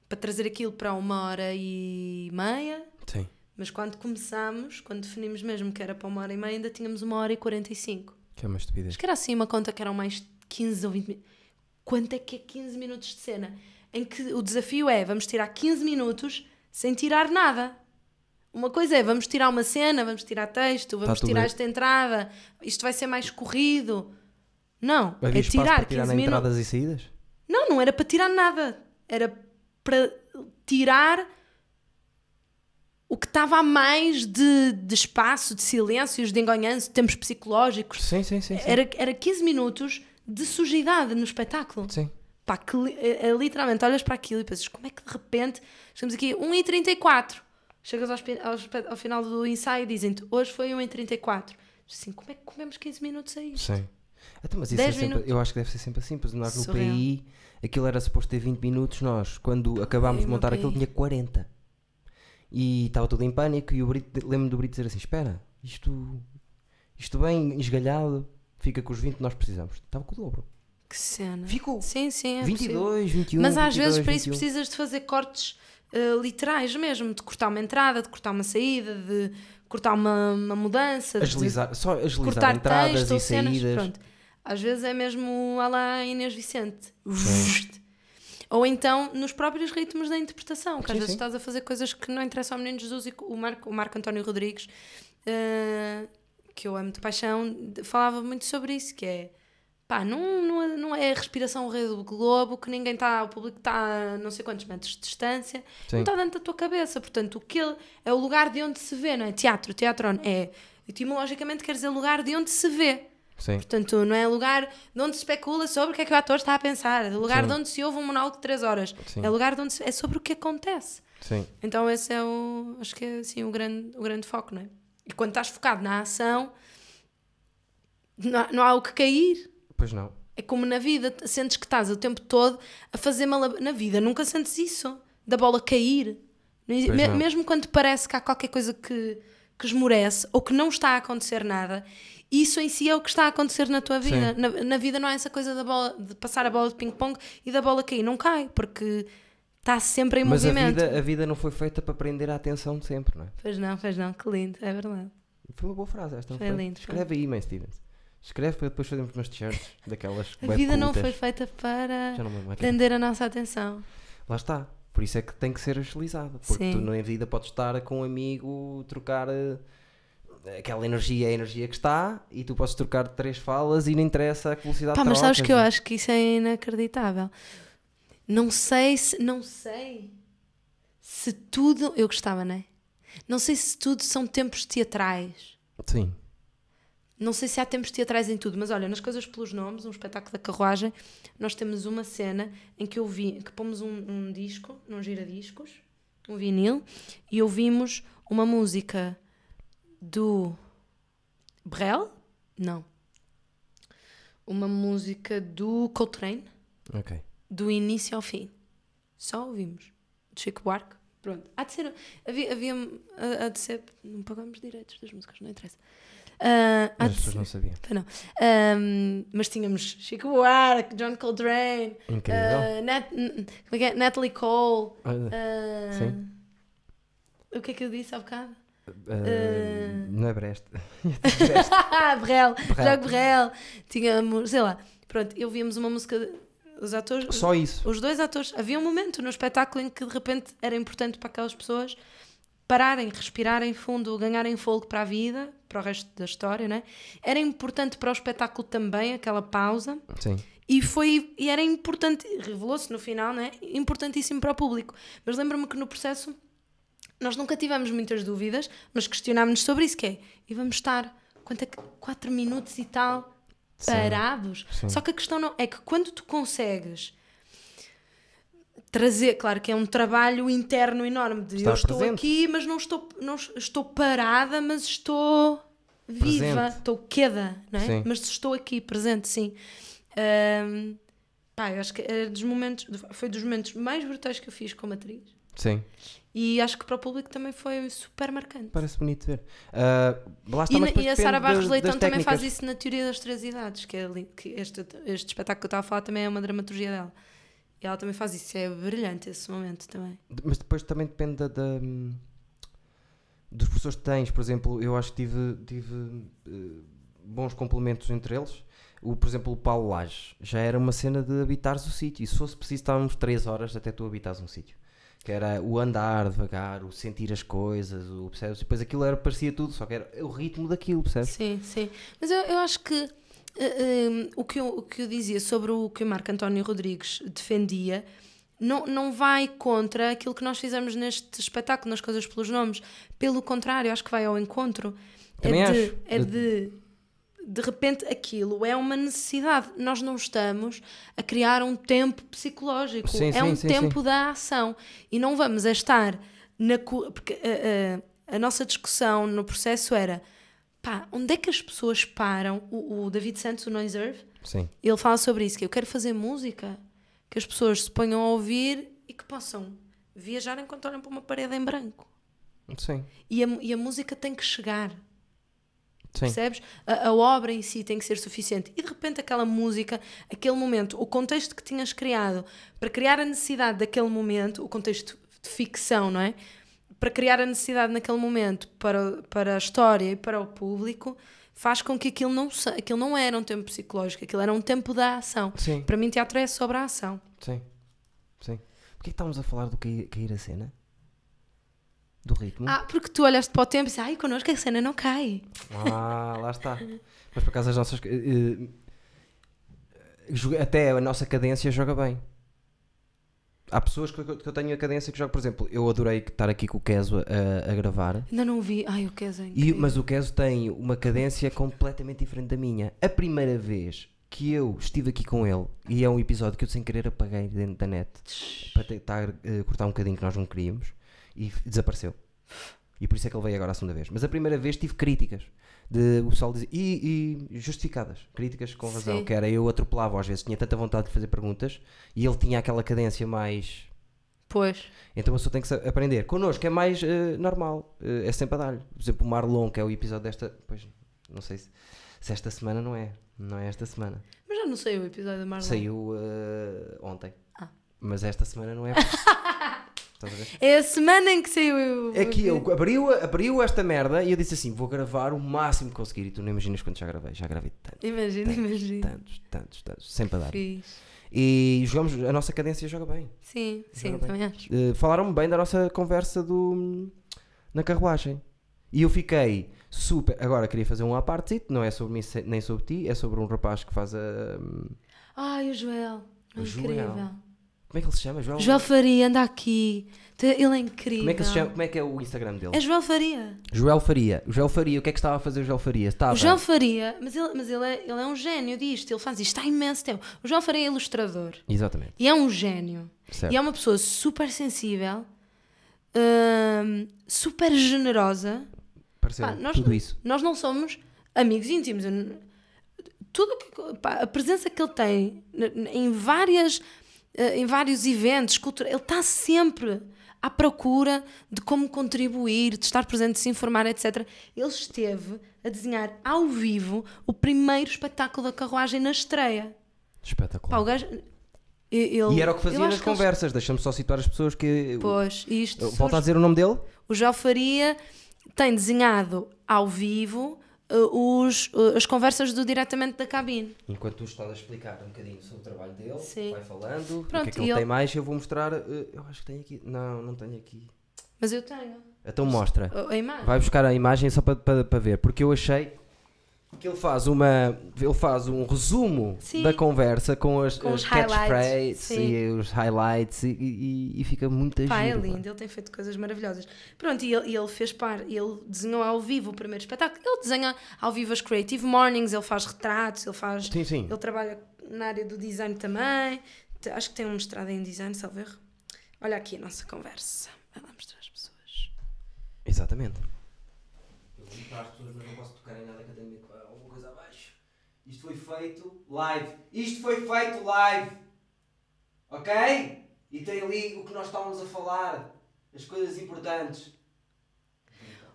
para trazer aquilo para uma hora e meia,
Sim.
mas quando começámos, quando definimos mesmo que era para uma hora e meia, ainda tínhamos uma hora e 45.
Que é uma estupidez.
Acho que era assim uma conta que eram mais 15 ou 20 minutos. Quanto é que é 15 minutos de cena? Em que o desafio é, vamos tirar 15 minutos sem tirar nada. Uma coisa é, vamos tirar uma cena, vamos tirar texto, vamos
Tá
tirar esta entrada, isto vai ser mais corrido. Não,
Havia
é tirar
para tirar
15
na
minutos.
entradas e saídas?
Não, não era para tirar nada. Era para tirar o que estava a mais de, de espaço, de silêncios, de enganhanço, de tempos psicológicos.
Sim, sim, sim. sim.
Era, era 15 minutos de sujidade no espetáculo.
Sim.
Pá, que é- é literalmente olhas para aquilo e pensas, como é que de repente estamos aqui 1h34. Chegas ao, espe- ao ao final do ensaio e dizem-te, hoje foi 1h34. Assim, como é que comemos 15 minutos a isto?
Sim. Então, mas isso é sempre,
minutos.
eu acho que deve ser sempre assim, pois nós no
Surreal.
PI aquilo era suposto ter 20 minutos, nós quando acabámos de montar aquilo tinha 40. E estava tudo em pânico e o Brito, lembro do Brito dizer assim, espera, isto, isto bem esgalhado, fica com os 20 que nós precisamos. Estava com o dobro.
Que cena.
Ficou.
Sim, sim, é possível.
22, 21,
Mas às
22,
vezes para isso
21.
precisas de fazer cortes eh, literais mesmo, de cortar uma entrada, de cortar uma saída, de cortar uma, uma mudança, de
Agilizar, só agilizar
cortar
entradas
texto
e
cenas.
saídas.
Pronto. Às vezes é mesmo a lá Inês Vicente. Ou então nos próprios ritmos da interpretação, que às
Sim,
vezes
sim.
estás a fazer coisas que não interessam ao Menino Jesus e o Marco, o Marco António Rodrigues, eh, que eu amo de paixão, falava muito sobre isso, que é pá, não, não, é, não é a respiração o rei do globo, que ninguém está, o público está a não sei quantos metros de distância,
Sim.
não está dentro da tua cabeça, portanto, o que ele- é o lugar de onde se vê, não é? Teatro, teatro é, etimologicamente quer dizer lugar de onde se vê.
Sim.
Portanto, não é lugar de onde se especula sobre o que é que o ator está a pensar, é lugar
Sim.
de onde se ouve um monólogo de 3 horas,
Sim.
é lugar de onde se, é sobre o que acontece.
Sim.
Então esse é o, acho que é assim o grande, o grande foco, não é? E quando estás focado na ação, não há, não há o que cair.
Pois não.
É como na vida, sentes que estás o tempo todo a fazer malab... Na vida nunca sentes isso, da bola cair. Me-. Mesmo quando parece que há qualquer coisa que, que esmorece ou que não está a acontecer nada, isso em si é o que está a acontecer na tua vida. Na, na vida não é essa coisa da bola, de passar a bola de ping-pong e da bola cair. Não cai, porque está sempre em
Mas a
movimento.
vida, a vida não foi feita para prender a atenção de sempre, não é?
Pois não, pois não, que lindo, é verdade.
Foi uma boa frase esta. não
Foi lindo, foi.
Escreve aí, Man Stevens. Escreve para depois fazermos umas t-shirts daquelas
A vida não foi feita para prender a nossa atenção.
Lá está. Por isso é que tem que ser agilizada. Porque
Sim.
tu na vida podes estar com um amigo, trocar eh, aquela energia, é a energia que está, e tu podes trocar três falas e não interessa a velocidade
Pá, mas sabes que eu acho que isso é inacreditável. Não sei se. Não sei se tudo. Eu gostava, não é? Não sei se tudo são tempos teatrais.
Sim.
Não sei se há tempos teatrais em tudo, mas olha, nas coisas pelos nomes, um espetáculo da carruagem, nós temos uma cena em que eu vi, que pomos um, um disco, num gira-discos, um vinil, e ouvimos uma música do Brel? Não. Uma música do Coltrane,
Ok.
do início ao fim. Só ouvimos. De Chico Buarque. Pronto. Há de ser. Havia. havia há- de ser. Não pagamos direitos das músicas, não interessa. Há
Mas as pessoas não sabiam.
Não. Mas tínhamos Chico Buarque, John Coltrane, ah, Nat- é é? Natalie Cole. Ah,
Sim.
O que é que eu disse há bocado?
Eh, Não é Brest.
Brel,
Brel.
Jacques Brel. Tínhamos, sei lá. Pronto, eu víamos uma música. Os atores.
Só isso.
Os dois atores. Havia um momento no espetáculo em que de repente era importante para aquelas pessoas pararem, respirarem fundo, ganharem fogo para a vida, para o resto da história, né? Era importante para o espetáculo também aquela pausa.
Sim.
E foi e era importante, revelou-se no final, né? Importantíssimo para o público. Mas lembro-me que no processo nós nunca tivemos muitas dúvidas, mas questionámos-nos sobre isso, que é, e vamos estar quanto é que 4 minutos e tal parados.
Sim.
Só que a questão não é que quando tu consegues trazer, claro que é um trabalho interno enorme de
Estar
eu estou
presente.
aqui, mas não estou, não estou parada, mas estou viva,
Presente.
estou queda, não é?
Sim.
Mas estou aqui, presente, sim. Ahm, pá, eu acho que era dos momentos, foi dos momentos mais brutais que eu fiz como atriz.
Sim.
E acho que para o público também foi super marcante.
Parece bonito ver. Ah, lá está,
E, na- e a Sara Barros Leitão também faz isso na teoria das três idades, que, é que este, este espetáculo que eu estava a falar também é uma dramaturgia dela. E ela também faz isso, é brilhante esse momento também.
Mas depois também depende da, da, dos professores que tens. Por exemplo, eu acho que tive, tive eh, bons complementos entre eles. O, por exemplo, o Paulo Lage já era uma cena de habitares o sítio. E se fosse preciso, estávamos 3 horas até tu habitares um sítio. Que era o andar devagar, o sentir as coisas, o, percebes? Depois aquilo era, parecia tudo, só que era o ritmo daquilo, percebes?
Sim, sim. Mas eu, eu acho que eh, eh, o, que eu, o que eu dizia sobre o que o Marco António Rodrigues defendia não, não vai contra aquilo que nós fizemos neste espetáculo, nas coisas pelos nomes. Pelo contrário, acho que vai ao encontro.
Também
é de,
acho.
é de de repente aquilo é uma necessidade. Nós não estamos a criar um tempo psicológico,
Sim,
é
sim,
um
sim,
tempo da ação. E não vamos a estar na. Porque a, a- a nossa discussão no processo era pá, onde é que as pessoas param? O, o David Santos, o Noiserve,
Sim.
ele fala sobre isso: que eu quero fazer música que as pessoas se ponham a ouvir e que possam viajar enquanto olham para uma parede em branco.
Sim.
E a, e a música tem que chegar.
Sim.
Percebes? A, a obra em si tem que ser suficiente. E de repente aquela música, aquele momento, o contexto que tinhas criado para criar a necessidade daquele momento, o contexto de ficção, não é? Para criar a necessidade naquele momento para, para a história e para o público, faz com que aquilo não, aquilo não era um tempo psicológico, aquilo era um tempo da ação.
Sim.
Para mim, teatro é sobre a ação.
Sim. Sim. Porquê que estávamos a falar do cair, cair a cena? Do ritmo?
Ah, porque tu olhaste para o tempo e disse, ai, connosco a cena não cai.
Ah, lá está. Mas por acaso as nossas. joga- até a nossa cadência joga bem. Há pessoas que, eu- que eu tenho a cadência que jogam, por exemplo, eu adorei estar aqui com o Keso a, a gravar.
Ainda não vi. Ai, o que é
E, mas o Keso tem uma cadência completamente diferente da minha. A primeira vez que eu estive aqui com ele, e é um episódio que eu sem querer apaguei dentro da net para tentar eh, cortar um bocadinho que nós não queríamos, e desapareceu. E por isso é que ele veio agora a segunda vez. Mas a primeira vez tive críticas. De, o pessoal dizia, e, e justificadas, críticas com razão,
Sim.
que era eu atropelava às vezes, tinha tanta vontade de fazer perguntas e ele tinha aquela cadência mais
Pois.
então a pessoa tem que aprender. Connosco é mais eh, normal, eh, é sempre a dar-lhe. Por exemplo, o Marlon, que é o episódio desta. Pois, não sei se, se esta semana não é. Não é esta semana.
Mas já não sei o episódio da Marlon.
Saiu eh, ontem.
Ah.
Mas esta semana não é. Estás a ver?
É a semana em que saiu.
É que eu abriu, abriu esta merda e eu disse assim: vou gravar o máximo que conseguir. E tu não imaginas quanto já gravei. Já gravei tantos,
Imagina, imagina.
tantos, tantos, tantos. Sempre a dar.
Fiz.
E jogamos, a nossa cadência joga bem.
Sim, sim,
Joga bem.
também acho.
Uh, falaram-me bem da nossa conversa do, na carruagem. E eu fiquei super. Agora queria fazer um à parte, não é sobre mim nem sobre ti, é sobre um rapaz que faz a. hum,
Ai, o Joel.
O
incrível.
Como é que ele se chama? Joel?
Joel Faria, anda aqui. Ele é incrível.
Como é que se chama? Como é que é o Instagram dele?
É Joel Faria.
Joel Faria. Joel Faria, o que é que estava a fazer o Joel Faria? Estava.
O Joel Faria, mas, ele, mas ele, é, ele é um gênio disto. Ele faz isto há imenso tempo. O Joel Faria é ilustrador.
Exatamente.
E é um gênio.
Certo.
E é uma pessoa super sensível, hum, super generosa.
Pareceu
Pá, nós,
tudo isso.
nós não somos amigos íntimos. Tudo que, pá, a presença que ele tem em, várias, em vários eventos, cultura, ele está sempre à procura de como contribuir, de estar presente, de se informar, etc. Ele esteve a desenhar ao vivo o primeiro espetáculo da carruagem na estreia.
Espetacular.
Pá, o gajo, ele,
E era o que fazia nas
que eles-
conversas. Deixa-me só situar as pessoas que.
Pois, isto.
Volta a dizer o nome dele?
O João Faria tem desenhado ao vivo os, uh, as conversas do diretamente da cabine.
Enquanto tu estás a explicar um bocadinho sobre o trabalho dele,
Sim.
vai falando, o
Pronto,
que é que ele
ele-
tem mais, eu vou mostrar. eh, eu acho que tem aqui. Não, não tenho aqui.
Mas eu tenho
Então mostra.
a, a imagem.
Vai buscar a imagem só para, para, para ver, porque eu achei que ele faz uma. Ele faz um resumo
Sim.
da conversa com as,
Com
as
os highlights,
catchphrases
sim.
e os highlights e, e- e fica muito
Pá, é
giro, pá.
lindo, ele tem feito coisas maravilhosas. Pronto, e ele, ele fez par, ele desenhou ao vivo o primeiro espetáculo. Ele desenha ao vivo as Creative Mornings, ele faz retratos, ele faz.
Sim, sim.
Ele trabalha na área do design também. Acho que tem um mestrado em design, salvo erro. Olha aqui a nossa conversa. Vai lá mostrar às pessoas.
Exatamente. Eu vou as pessoas, mas não posso tocar em nada que eu tenho alguma coisa abaixo. Isto foi feito live. Isto foi feito live. Ok? E tem ali o que nós estávamos a falar. As coisas importantes.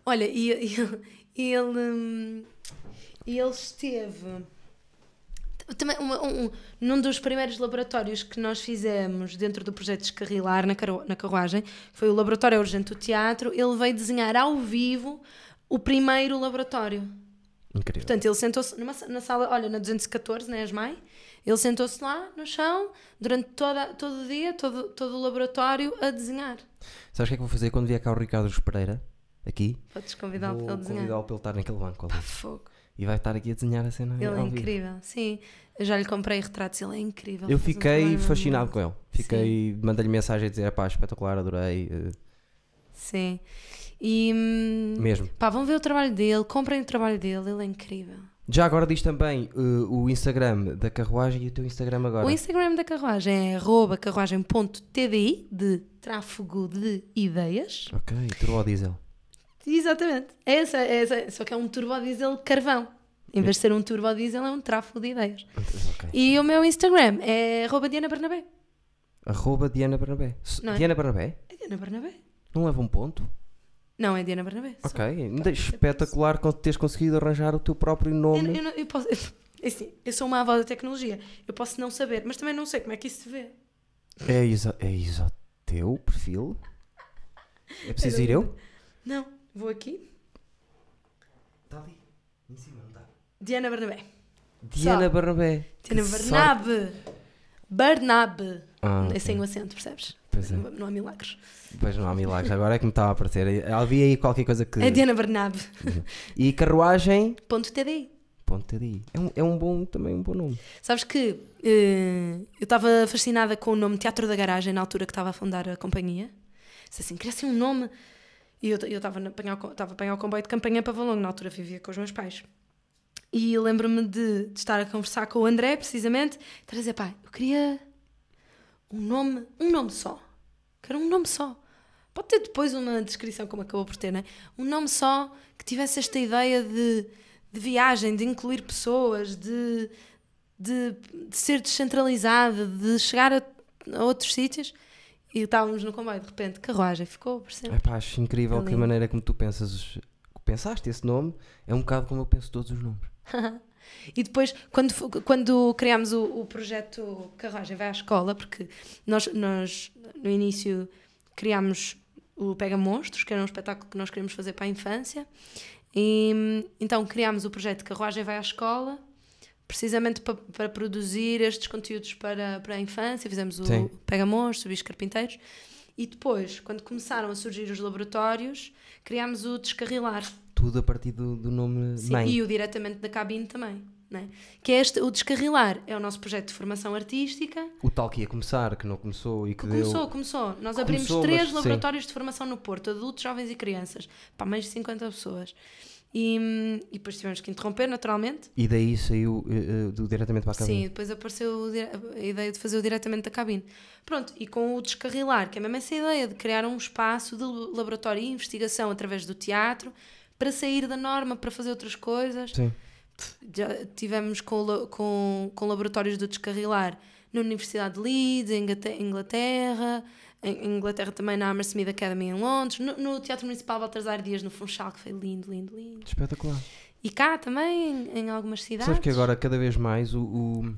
Olha, e, ele, ele, hum, ele esteve também um, num dos primeiros laboratórios que nós fizemos dentro do projeto Descarrilar na, carru- na carruagem, foi o Laboratório Urgente do Teatro, ele veio desenhar ao vivo o primeiro laboratório.
Incrível.
Portanto, ele sentou-se na sala, olha, na 214, na ESMAI, ele sentou-se lá no chão durante toda, todo o dia, todo, todo o laboratório a desenhar.
Sabes o que é que vou fazer quando vier cá o Ricardo Pereira? Aqui?
Podes convidá-lo para ele desenhar.
convidá-lo para ele estar naquele banco ali.
Pá, fogo.
E vai estar aqui a desenhar a cena.
Ele é
ao vivo.
incrível, sim. Eu já lhe comprei retratos, ele é incrível.
Eu
um
fiquei
trabalho
fascinado com ele. Fiquei, mandei-lhe mensagem a dizer: pá, espetacular, adorei.
Sim. E hum,
mesmo.
pá, vão ver o trabalho dele, comprem o trabalho dele, ele é incrível.
Já agora diz também eh, o Instagram da carruagem e o teu Instagram agora.
O Instagram da carruagem é arroba carruagem.tdi, de tráfego de ideias.
Ok, turbo diesel.
Exatamente. É essa, é essa. Só que é um turbodiesel carvão. Em vez de ser um turbodiesel, é um tráfego de ideias.
Ok.
E o meu Instagram é arroba Diana Bernabé.
Arroba Diana Bernabé.
Não é?
Diana Bernabé?
É Diana Bernabé?
Não leva um ponto?
Não, é Diana Bernabé. só.
Ok, é espetacular con- teres conseguido arranjar o teu próprio
Eu,
nome.
eu, não- eu posso, é assim, eu sou uma avó da tecnologia. Eu posso não saber, mas também não sei como é que isso se vê.
É isso, é isso. Teu perfil? É preciso ir eu?
Não, vou aqui.
Está ali, em cima, não está?
Diana Bernabé.
Diana Bernabé.
Diana
Que sorte.
Bernabe. Bernabe.
Ah,
É
ok.
sem o acento, percebes?
Pois é.
Não, há milagres.
Pois não há milagres, agora é que me estava a aparecer. Havia aí qualquer coisa que.
É Diana Bernabe.
E carruagem.
Ponto TDI.
Ponto TDI. É um, é um bom, também um bom nome.
Sabes que eh, eu estava fascinada com o nome Teatro da Garagem na altura que estava a fundar a companhia. Disse assim, queria assim um nome. E eu estava a apanhar, a apanhar o comboio de campanha para Valongo, na altura vivia com os meus pais. E lembro-me de, de estar a conversar com o André, precisamente, e estar a dizer, pai, eu queria um nome, um nome só. Quero um nome só. Pode ter depois uma descrição, como acabou por ter, né? Um nome só que tivesse esta ideia de, de viagem, de incluir pessoas, de, de, de ser descentralizada, de chegar a, a outros sítios. E estávamos no comboio, de repente, carruagem, ficou por sempre.
É pá, acho incrível
É
que a maneira como tu pensas. Pensaste esse nome é um bocado como eu penso todos os nomes.
E depois, quando, quando criámos o, o projeto Carruagem Vai à Escola, porque nós, nós no início criámos o Pega Monstros, que era um espetáculo que nós queríamos fazer para a infância, e então criámos o projeto Carruagem Vai à Escola, precisamente pa- para produzir estes conteúdos para, para a infância. Fizemos o
Sim.
Pega Monstros, o Bichos Carpinteiros, e depois, quando começaram a surgir os laboratórios, criámos o Descarrilar.
Tudo a partir do, do nome
Sim,
mãe.
e o diretamente da cabine também. Né? Que é este, o Descarrilar é o nosso projeto de formação artística.
O tal que ia começar, que não começou e que,
Que
deu.
começou, começou. Nós abrimos
Começou,
três
mas sim.
laboratórios de formação no Porto, adultos, jovens e crianças, para mais de 50 pessoas. E, e depois tivemos que interromper, naturalmente.
E daí saiu eh, do diretamente para a
Sim,
cabine.
depois apareceu a ideia de fazer o diretamente da cabine. Pronto, e com o Descarrilar, que é mesmo essa ideia de criar um espaço de laboratório e investigação através do teatro, para sair da norma, para fazer outras coisas.
Sim.
Já tivemos com, com, com laboratórios do descarrilar na Universidade de Leeds, em Inglaterra, em Inglaterra também na Hammersmith Academy em Londres, no, no Teatro Municipal Baltasar Dias no Funchal, que foi lindo, lindo, lindo.
Espetacular.
E cá também, em, em algumas cidades.
Sabes que agora, cada vez mais, o, o-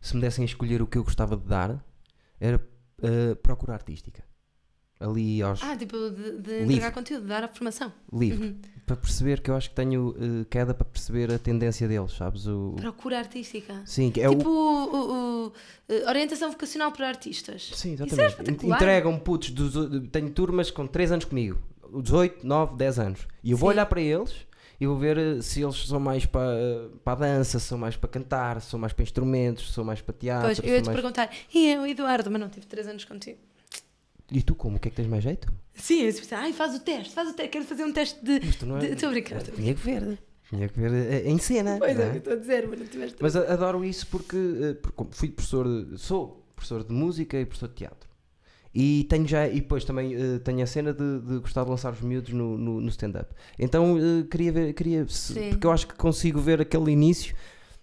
se me dessem a escolher o que eu gostava de dar, era eh, procura artística. Ali aos
Ah, tipo, de, de
Livre.
entregar conteúdo, de dar a formação.
livros.
Uhum.
Para perceber que eu acho que tenho eh, queda para perceber a tendência deles, sabes? O,
Procura artística.
sim, é
tipo,
o.
o, o- o- eh, orientação vocacional para artistas.
Sim,
é
exatamente.
espetacular.
Entregam putos. Dos, tenho turmas com 3 anos comigo, 18, 9, 10 anos. E eu vou
Sim.
olhar para eles e vou ver eh, se eles são mais para, para a dança, se são mais para cantar, se são mais para instrumentos, se são mais para teatro.
Pois, eu ia te
mais-
perguntar, e eu, Eduardo, mas não tive 3 anos contigo.
E tu como? O que é que tens mais jeito?
Sim, eu ai, faz o teste, faz o teste, quero fazer um teste de.
Mas tu não
de- Estou a brincar.
Mas Tinha que ver. Tinha que ver eh, em cena.
Pois é,
é?
estou a dizer, mas não tiveste.
Mas adoro isso porque, eh, porque fui professor, de- sou professor de música e professor de teatro. E tenho já, e depois também eh, tenho a cena de, de gostar de lançar os miúdos no, no, no stand-up. Então eh, queria ver, queria, se- porque eu acho que consigo ver aquele início.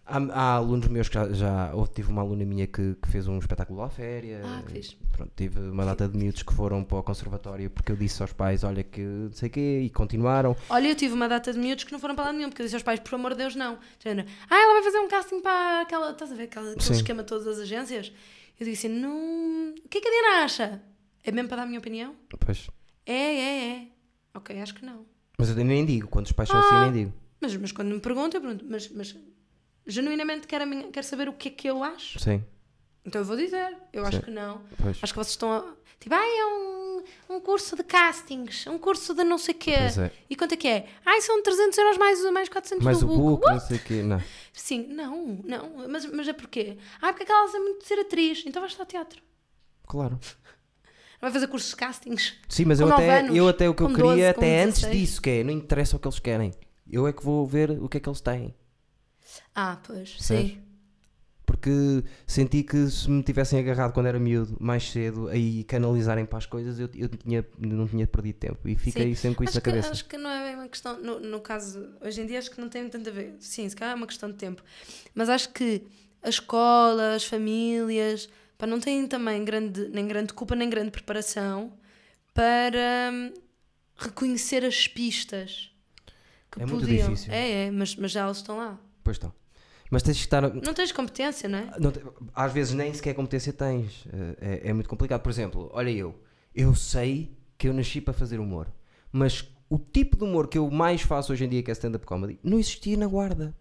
Há, há alunos meus que já, já ou tive uma aluna minha que, que fez um espetáculo à féria.
Ah, que fixe.
Pronto, tive uma data de miúdos que foram para o conservatório porque eu disse aos pais, olha que não sei o quê, e continuaram.
Olha, eu tive uma data de miúdos que não foram para lado nenhum, porque eu disse aos pais, por amor de Deus, não. Género, ah, ela vai fazer um casting para aquela. Estás a ver aquela, aquele
Sim.
esquema de todas as agências? Eu disse assim, não. O que é que a Diana acha? É mesmo para dar a minha opinião?
Pois.
É, é, é. Ok, acho que não.
Mas eu nem digo, quando os pais são assim,
Ah.
nem digo.
Mas, mas quando me perguntam, eu pergunto, mas, mas genuinamente quero, a minha- quero saber o que é que eu acho.
Sim,
Então eu vou dizer, eu acho
Sim.
que não.
pois.
Acho que vocês estão a. Tipo, ai, é um, um curso de castings, um curso de não sei o quê.
É.
E quanto é que é? Ai, são 300 euros mais, mais 400
Mais
do
o book,
What?
não sei o quê. Não.
Sim, não, não. Mas, mas é porquê? Ah, porque aquela é muito de ser atriz, então vai estudar teatro.
Claro.
Vai fazer cursos de castings.
Sim, mas eu até,
anos,
eu até o que eu queria,
12, com
até antes
16.
disso, que é, não interessa o que eles querem. Eu é que vou ver o que é que eles têm.
Ah, pois,
Percebes?
sim.
Porque senti que se me tivessem agarrado quando era miúdo, mais cedo, aí canalizarem para as coisas, eu, eu tinha, não tinha perdido tempo. E fiquei sempre com isso
acho
na
que,
cabeça.
Acho que não é bem uma questão, no, no caso, hoje em dia acho que não tem tanto a ver. Sim, se calhar é uma questão de tempo. Mas acho que a escola, as famílias, pá, não têm também grande, nem grande culpa, nem grande preparação para hum, reconhecer as pistas que
É muito
podiam.
difícil.
É, é, mas, mas já elas estão lá.
Pois estão. Mas tens que estar.
Não tens competência, não é?
não te- às vezes nem sequer competência tens. Eh, É, é muito complicado. Por exemplo, olha eu. Eu sei que eu nasci para fazer humor. Mas o tipo de humor que eu mais faço hoje em dia, que é stand-up comedy, não existia na guarda.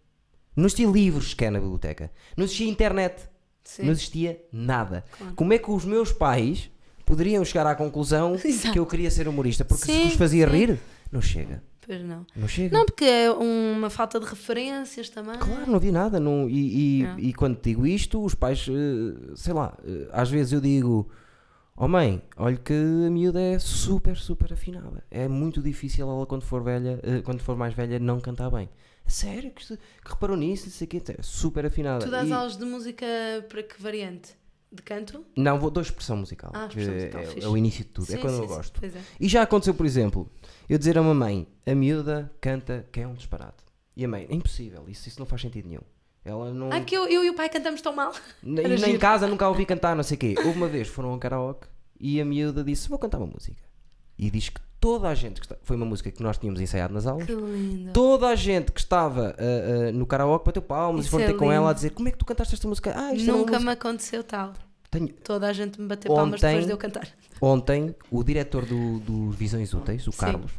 Não existia livros sequer na biblioteca. Não existia internet.
Sim.
Não existia nada.
Claro.
Como é que os meus pais poderiam chegar à conclusão
Exato.
que eu queria ser humorista? Porque se
Sim,
vos fazia
sim.
rir, não chega.
Pois não.
Não chega.
Não, porque é uma falta de referências também.
Claro, não havia nada. Não, e, e,
Não.
e quando digo isto, os pais, eh, sei lá, eh, às vezes eu digo: Oh mãe, olha que a miúda é super, super afinada. É muito difícil ela, quando for velha, eh, quando for mais velha, não cantar bem. Sério? Que, que reparou nisso? Não sei o quê. É super afinada.
Tu dás
E-
aulas de música para que variante? De canto?
Não, vou dou expressão musical.
Ah, expressão
é,
musical,
é- é o início de tudo. é
Sim,
quando
sim,
eu
sim,
gosto.
Pois é.
E já aconteceu, por exemplo, eu dizer a uma mãe, a miúda canta que é um disparate. E a mãe, é impossível, isso, isso não faz sentido nenhum. Ela não.
Ah, que eu, eu e o pai cantamos tão mal. Era
nem em casa nunca a ouvi cantar, não sei o quê. Houve uma vez, foram a karaoke e a miúda disse: Vou cantar uma música. E diz que toda a gente que está... Foi uma música que nós tínhamos ensaiado nas aulas.
Que lindo.
Toda a gente que estava ah, ah, no karaoke bateu palmas e foram
é
ter com ela a
lindo.
dizer: Como é que tu cantaste esta música? Ah, isto é
Nunca
música.
me aconteceu tal.
Tenho-
Toda a gente me bateu palmas
Ontem-
depois de eu cantar.
Ontem, o diretor do, do Visões Úteis, o
Sim.
Carlos,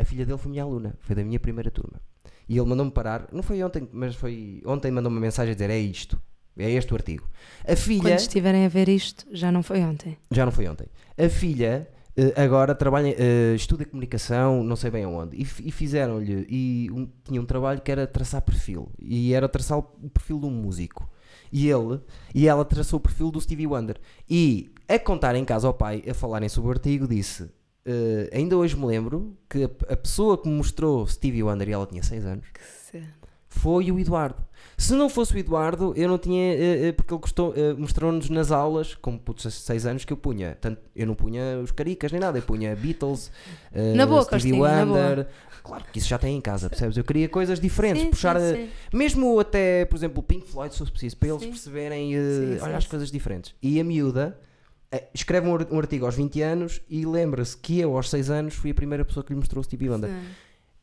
a filha dele foi minha aluna, foi da minha primeira turma. E ele mandou-me parar, não foi ontem, mas foi ontem mandou-me uma mensagem a dizer: É isto, é este o artigo. A filha.
Quando estiverem a ver isto, já não foi ontem.
Já não foi ontem. A filha eh, agora trabalha, eh, estuda comunicação, não sei bem aonde, e, fi- fizeram-lhe, e um- tinha um trabalho que era traçar perfil, e era traçar o o perfil de um músico. E ele, e ela traçou o perfil do Stevie Wonder. E a contar em casa ao pai, a falarem sobre o artigo, disse: eh, Ainda hoje me lembro que a, a pessoa que me mostrou Stevie Wonder, e ela tinha 6 anos, foi o Eduardo. Se não fosse o Eduardo, eu não tinha. eh, eh, porque ele mostrou-nos nas aulas, como putos de 6 anos, que eu punha. Tanto, eu não punha os caricas nem nada, eu punha Beatles,
Na boa,
Stevie. Wonder. Claro que isso já tem em casa, percebes? Eu queria coisas diferentes,
Sim,
puxar.
sim, sim.
Mesmo até, por exemplo, o Pink Floyd, se fosse preciso, para eles perceberem. eh,
Sim, sim,
olha as coisas diferentes. E a miúda. Eh, Escreve um ar- artigo aos 20 anos e lembra-se que eu, aos 6 anos, fui a primeira pessoa que lhe mostrou o Stevie Wonder.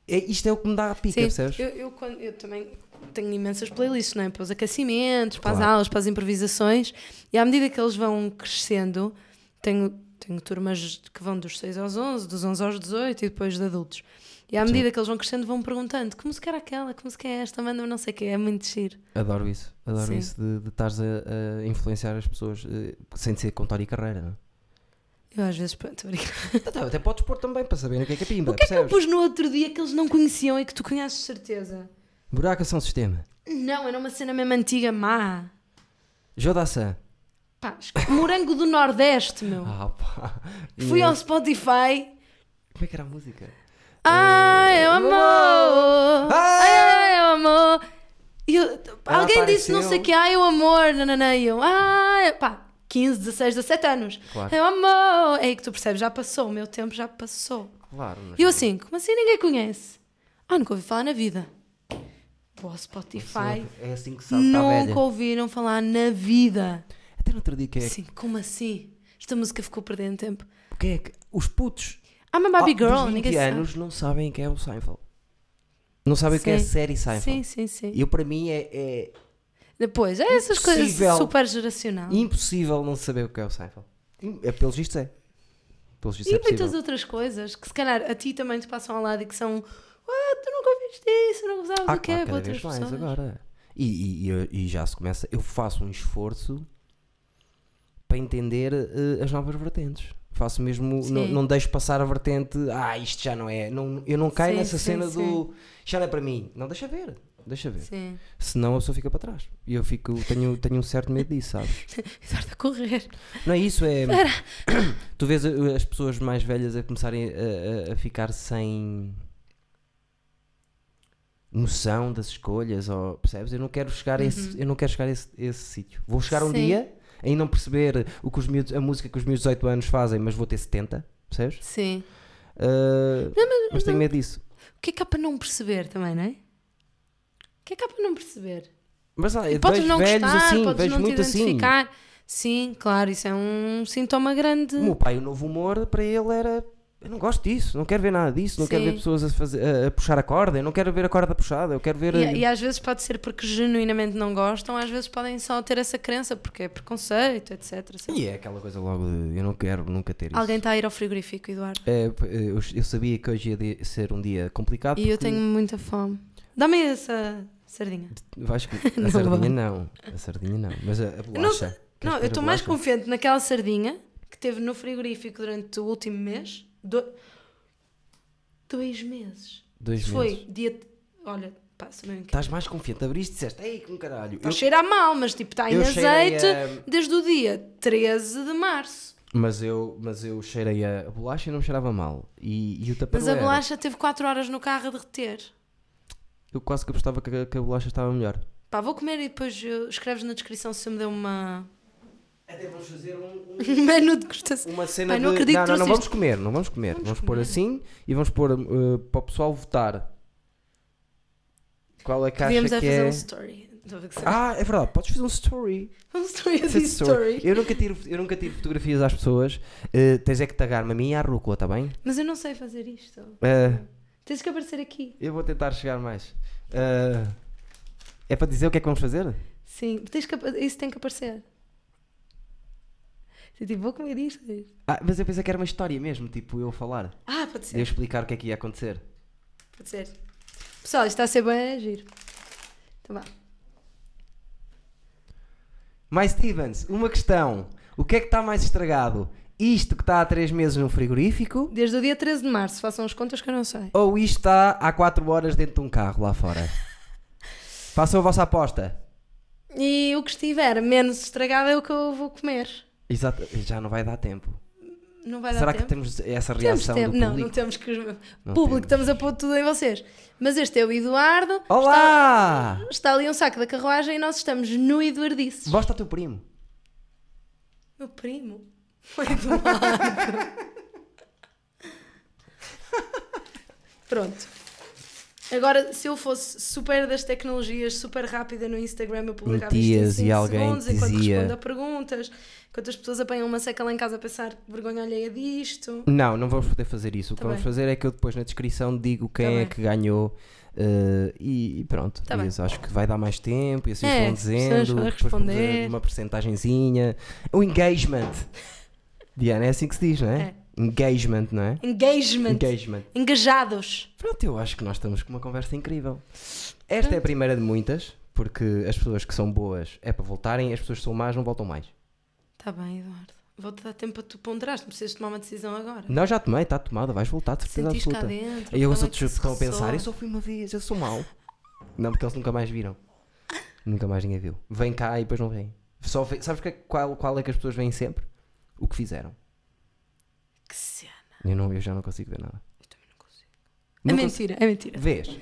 É, isto é o que me dá a pica,
Sim,
percebes?
eu, eu, quando- eu também tenho imensas playlists, não é? Para os aquecimentos, para as
Claro.
aulas, para as improvisações, e à medida que eles vão crescendo, tenho, tenho turmas que vão dos 6 aos 11, dos 11 aos 18 e depois de adultos. E à
Sim.
medida que eles vão crescendo, vão perguntando que música era aquela, que música é esta, manda não sei o quê, é muito giro.
Adoro isso, adoro
Sim.
isso de, de estares a, a influenciar as pessoas eh, sem ser contar e carreira, não
Eu às vezes, pronto, estou a brincar.
é? Até- podes pôr também para saberem o que é que é pimba,
O que é que eu pus no outro dia que eles não conheciam e que tu conheces de certeza?
Buraca são sistema.
Não, era uma cena mesmo antiga, má.
Jodaçã.
Pá, morango do Nordeste, meu.
Ah, pá.
Fui ao Spotify.
Como é que era a música?
Ai, é o amor! Ai, é o amor! E eu- alguém disse não sei o que, ai, é o amor, nananã, e eu, ai, pá, 15, 16, 17 anos.
Claro.
É o amor! É aí que tu percebes, já passou, o meu tempo já passou.
Claro.
E eu assim, como assim ninguém conhece? Ah, nunca ouvi falar na vida. Vou ao Spotify,
É assim que sabe velha.
nunca ouviram falar na vida.
Até no outro dia que é.
Assim, como assim? Esta música ficou perdendo tempo.
Porque é que os putos
I'm a Barbie Girl,
20
ninguém
anos não sabem quem é o Seinfeld. Não sabem o que é a série
sabe.
Seinfeld.
Sim, sim, sim.
E para mim, é, é
Depois, é essas coisas super geracional.
impossível não saber o que é o Seinfeld. É, pelos vistos é. Pelos vistos
E
é possível.
muitas outras coisas que se calhar a ti também te passam ao lado e que são ah, tu nunca viste isso, não sabes
Ah,
o que é para outras
vez mais
pessoas.
agora. E, e, e- já se começa. Eu faço um esforço para entender eh, as novas vertentes. Faço mesmo. Não, não deixo passar a vertente. Ah, isto já não é. Não, eu não caio
Sim,
nessa
sim,
cena
sim.
do. Já não é para mim. Não, deixa ver. Deixa ver.
Sim.
Senão a pessoa fica para trás. E eu fico, tenho, tenho um certo medo disso, sabes?
Eduardo a correr.
Não é isso, é. Tu vês as pessoas mais velhas a começarem a, a- a ficar sem noção das escolhas, ou, percebes? Eu não quero chegar a esse, eu não quero chegar a esse, esse sítio. Vou chegar um
Uhum. Sim.
dia em não perceber o que os miúdos, a música que os meus 18 anos fazem, mas vou ter 70, percebes?
Sim.
Uh, mas tenho medo disso.
O que é que há para não perceber também, não é? O que é que há para não perceber?
Mas ah,
Podes não
velhos
gostar,
assim,
podes não te
muito assim.
identificar. Sim, claro, isso é um sintoma grande.
O meu pai, o novo humor, para ele era. Eu não gosto disso, não quero ver nada disso, não quero
Sim.
ver pessoas a, fazer, a, a puxar a corda, eu não quero ver a corda puxada, eu quero ver. a-
E, e às vezes pode ser porque genuinamente não gostam, às vezes podem só ter essa crença porque é preconceito, etc.
E é aquela coisa logo de eu não quero nunca ter isso.
Alguém está a ir ao frigorífico, Eduardo.
É, eu, eu sabia que hoje ia ser um dia complicado.
E eu
porque
tenho muita fome. Dá-me essa sardinha.
Vais que- a
Não
sardinha
vou.
não. A sardinha não. Mas a, a bolacha.
Não,
ter
eu estou mais confiante naquela sardinha que teve no frigorífico durante o último mês. Do... Dois meses.
Dois meses.
Foi dia. Olha, passa mesmo.
Estás mais confiante. Abriste e disseste, ei, que caralho.
A
Eu-
cheirar mal, mas tipo, está em azeite
a-
desde o dia 13 de março.
Mas eu, mas eu cheirei a, bolacha e não cheirava mal. E, e o
Mas a bolacha teve 4 horas no carro a derreter.
Eu quase que apostava que a, que a bolacha estava melhor.
Pá, vou comer e depois uh, escreves na descrição se me deu uma.
Até vamos fazer um,
um menu de degustação.
uma cena
Pai, não
de...
acredito
não, não, não vamos comer, não vamos comer. Vamos,
Vamos
pôr assim e vamos pôr uh, para o pessoal votar. Qual é que
Podíamos
acha
é
que
fazer
é...
um story.
Ah, é verdade, podes fazer um story.
Um story assim, story.
Eu nunca tiro, eu nunca tiro fotografias às pessoas. Uh, tens é que tagar-me a mim e à rúcula, está bem?
Mas eu não sei fazer isto.
Uh,
Tens que aparecer aqui.
eu vou tentar chegar mais. Uh, é para dizer o que é que vamos fazer?
Sim, tens que, isso tem que aparecer. Eu, Tipo, vou comer isto.
Ah, mas eu pensei que era uma história mesmo, tipo eu falar.
Ah, pode
De eu
ser.
explicar o que é que ia acontecer.
Pode ser. Pessoal, isto está a ser bem a giro. Então vá.
Mais Stevens, uma questão. O que é que está mais estragado? Isto que está há 3 meses no frigorífico
Desde o dia 13 de março, façam as contas que eu não sei.
ou isto está há 4 horas dentro de um carro lá fora? Façam a vossa aposta.
E o que estiver menos estragado é o que eu vou comer.
Exato, já não vai dar tempo.
Não vai dar
Será
tempo.
que temos essa
Temos
reação
tempo.
do
Não,
público?
não temos que.
Não
público,
temos.
estamos a pôr tudo em vocês. Mas este é o Eduardo.
Olá!
Está, está ali um saco da carruagem e nós estamos no Eduardices.
Bosta teu primo.
Meu primo. O Eduardo. Pronto. Agora, se eu fosse super das tecnologias, super rápida no Instagram, eu publicava
Metias
isto em
e
5
alguém
segundos, enquanto
dizia-
respondo a perguntas, enquanto as pessoas apanham uma seca lá em casa a pensar que vergonha alheia disto.
Não, não vamos poder fazer isso. O que
Tá
vamos
bem.
fazer é que eu depois na descrição digo quem
Tá
é
bem.
que ganhou eh, e, e pronto.
Tá
E
bem.
isso acho que vai dar mais tempo e assim
É,
vão dizendo.
vão
depois
responder.
uma percentagenzinha. O engagement. Diana, é assim que se diz, não é?
É.
Engagement, não é?
Engagement.
Engagement.
Engajados.
Pronto, eu acho que nós estamos com uma conversa incrível. Esta é a primeira de muitas, porque as pessoas que são boas é para voltarem, as pessoas que são más não voltam mais.
Está Tá bem, Eduardo. Vou-te dar tempo para tu ponderares, não precisas tomar uma decisão agora.
Não, já tomei, está tomada, vais voltar, de certeza
Sentiste cá
absoluta.
dentro.
E eu os
é
outros
se
estão a pensar, eu só fui uma vez, eu sou mau. Não, porque eles nunca mais viram. Nunca mais ninguém viu. Vem cá e depois não vêm. Só vê, sabes que, é- qual, qual é que as pessoas veem sempre? O que fizeram.
Que cena.
Eu, não, eu já não consigo ver nada.
Eu também não consigo. É
Não cons-
mentira, é mentira.
Vês?
Uh,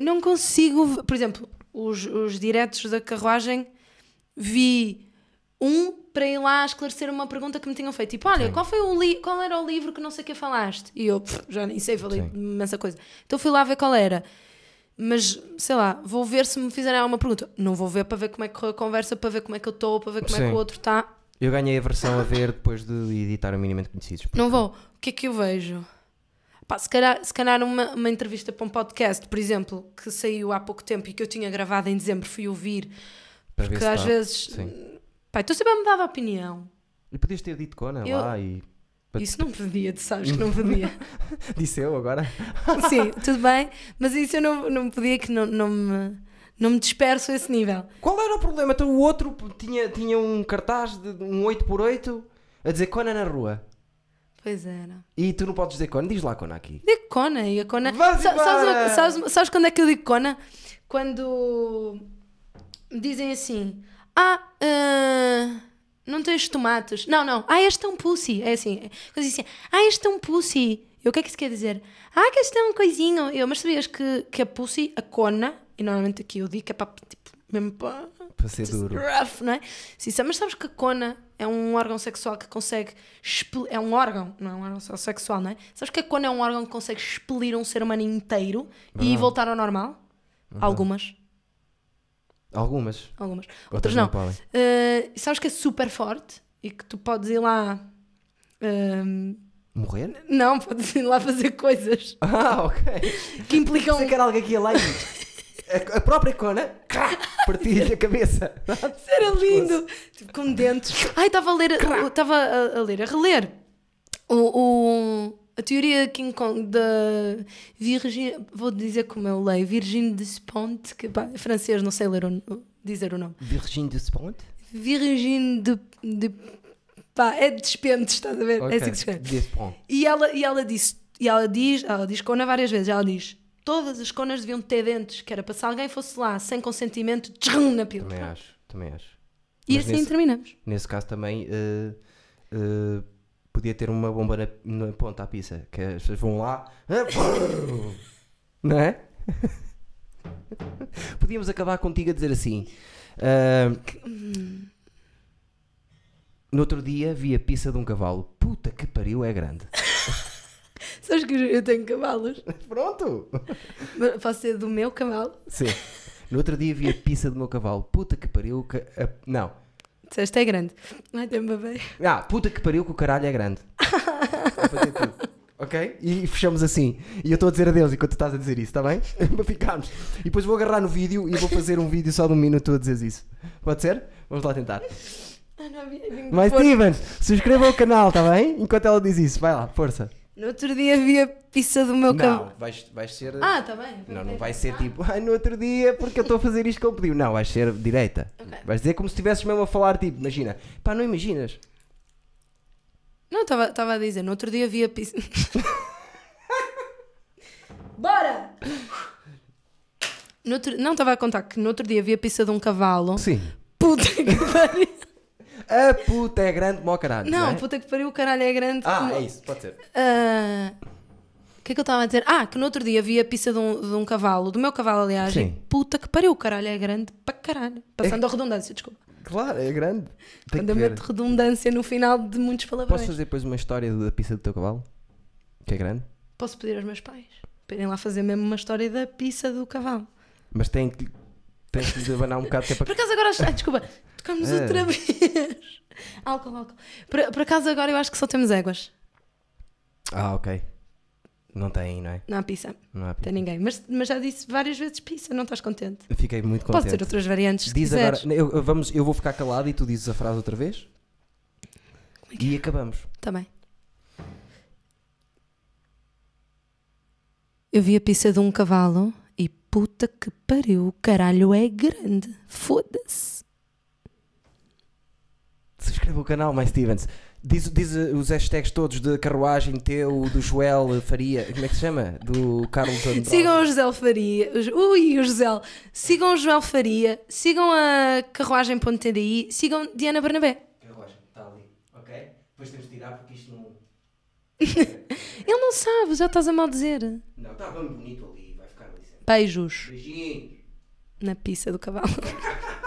não consigo. Por exemplo, os, os diretos da carruagem vi um para ir lá esclarecer uma pergunta que me tinham feito. Tipo, olha,
Sim.
qual, foi o li qual era o livro que não sei o que falaste? E eu pff, já nem sei, falei
Sim.
imensa coisa. Então fui lá ver qual era. Mas, sei lá, vou ver se me fizerem alguma pergunta. Não vou ver para ver como é que correu a conversa, para ver como é que eu estou, para ver como é
Sim.
que o outro está.
Eu ganhei a versão a ver depois de editar o Minimamente Conhecidos.
Não vou. O que é que eu vejo? Pá, se calhar, se calhar uma, uma entrevista para um podcast, por exemplo, que saiu há pouco tempo e que eu tinha gravado em dezembro, fui ouvir,
Para
porque às
tá.
vezes.
Sim.
Pá, estou sempre a mudar de opinião.
E podias ter dito Conan
Eu-
lá e.
Isso não podia, tu sabes que não podia.
Disse eu agora.
Sim, tudo bem, mas isso eu não, não podia que não, não, me, não me disperso a esse nível.
Qual era o problema? Então o outro tinha, tinha um cartaz de um 8x8 a dizer Cona na rua.
Pois era.
E tu não podes dizer Cona. Diz lá Cona aqui.
Digo Cona e a Cona. Sa- sabes, sabes- sabes quando é que eu digo Cona? Quando me dizem assim: Ah, ah, não tens tomates. Não, não. Ah, este é um pussy. É assim. Quando dizem assim: Ah, este é um pussy. Eu, o que é que isso quer dizer? Ah, que este é um coisinho. Eu, mas sabias que, que a pussy, a Cona, e normalmente aqui eu digo que é para tipo, mesmo para.
Para ser duro.
Rough, não é? Sim, mas sabes que a cona é um órgão sexual que consegue expel- é um órgão, não é um órgão sexual, não é? Sabes que a cona é um órgão que consegue expelir um ser humano inteiro e voltar ao normal? Algumas,
Algumas.
algumas.
Outras
Outras
não
não. Uh, sabes que é super forte e que tu podes ir lá. um,
Morrer?
não, podes ir lá fazer coisas
Ah, ok.
que implicam.
Pensei que era alguém que ia lá e. A, a própria Cona partia a cabeça.
Era lindo! Tipo, com dentes. Ai, estava a ler, estava a, a ler, a reler o, o- a teoria King Kong da Virgin. Vou dizer como eu leio: Virgin de Spont, que pá, francês, não sei ler o, dizer o nome.
Virgin de Spont?
Virgin de. de pá, é de despentes, estás a ver? É assim que se escreve.
Despont.
E ela, e ela disse, e ela diz, ela diz cona várias vezes, ela diz, todas as conas deviam ter dentes, que era para se alguém fosse lá sem consentimento, tchum, na pila.
Também acho, também acho.
E
Mas
assim
nesse-
terminamos.
Nesse caso também eh, eh, podia ter uma bomba na, na ponta à pizza, que as pessoas vão lá, não é? Podíamos acabar contigo a dizer assim. ah, no outro dia vi a pizza de um cavalo. Puta que pariu, é grande.
Sabes que eu tenho cavalos?
Pronto!
Mas Posso ser do meu cavalo?
Sim. No outro dia vi a pizza do meu cavalo. Puta que pariu. Que, a- não.
Disseste é grande. Ai, tem bebê.
Ah, puta que pariu que o caralho é grande. Tudo. Ok? E fechamos assim. E eu estou a dizer adeus enquanto estás a dizer isso, está bem? Para ficarmos. E depois vou agarrar no vídeo e vou fazer um vídeo só de um minuto a dizer isso. Pode ser? Vamos lá tentar.
Ah, não
Mas. Stevens, subscreva o canal, está bem? Enquanto ela diz isso. Vai lá, força.
No outro dia vi a pizza do meu cavalo.
Não, vais, vais ser.
Ah, está bem.
Não, não vai ser tipo, ai, no outro dia, porque eu estou a fazer isto que ele pediu. Não, vais ser direita.
Ok.
Vais dizer como se estivesses mesmo a falar, tipo, imagina. Pá, não imaginas.
Não, estava a dizer, no outro dia vi a pizza. Bora! No outro- Não, estava a contar que no outro dia vi a pizza de um cavalo.
Sim.
Puta que pariu!
A puta é grande como caralho.
Não,
é?
puta que pariu, o caralho é grande.
Ah,
como-
é isso, pode ser.
Ah, O que é que eu estava a dizer? Ah, que no outro dia vi a pizza de um, de um cavalo, do meu cavalo, aliás.
Sim.
E puta que pariu, o caralho é grande para caralho. Passando a redundância, desculpa.
Claro, é grande. Tem
Quando eu meto redundância no final de muitos
Posso
palavrões.
fazer depois uma história da pizza do teu cavalo? Que é grande?
Posso pedir aos meus pais para irem lá fazer mesmo uma história da pizza do cavalo.
Mas tem que. Tens lhe abanar um bocado que é
Por
para.
acaso agora. Ai, desculpa, tocamos
Ah.
outra vez. álcool, álcool. Por, por acaso agora eu acho que só temos éguas.
Ah, ok. Não tem, não é?
Não há pizza.
Não há
Tem ninguém. Mas, mas já disse várias vezes pizza, não estás contente?
Fiquei muito contente.
ter outras variantes se
Diz agora.
quiseres.
Eu, eu- vamos, eu vou ficar calado e tu dizes a frase outra vez.
É
E acabamos.
Tá bem. Eu vi a pizza de um cavalo puta que pariu, o caralho é grande. Foda-se.
Subscreva o canal, mais Stevens. Diz, diz uh, os hashtags todos de carruagem teu, do Joel Faria, como é que se chama? Do Carlos Andrade.
Sigam o José Faria. Ui, o José. Sigam o Joel Faria. Sigam a carruagem.tdi. Sigam Diana Bernabé.
Carruagem, está ali, ok? Depois temos de tirar porque isto não.
Ele não sabe, já estás a mal dizer.
Não, está bem bonito ali, vai ficar ali sempre.
Beijos
Beijinhos.
na pizza do cavalo.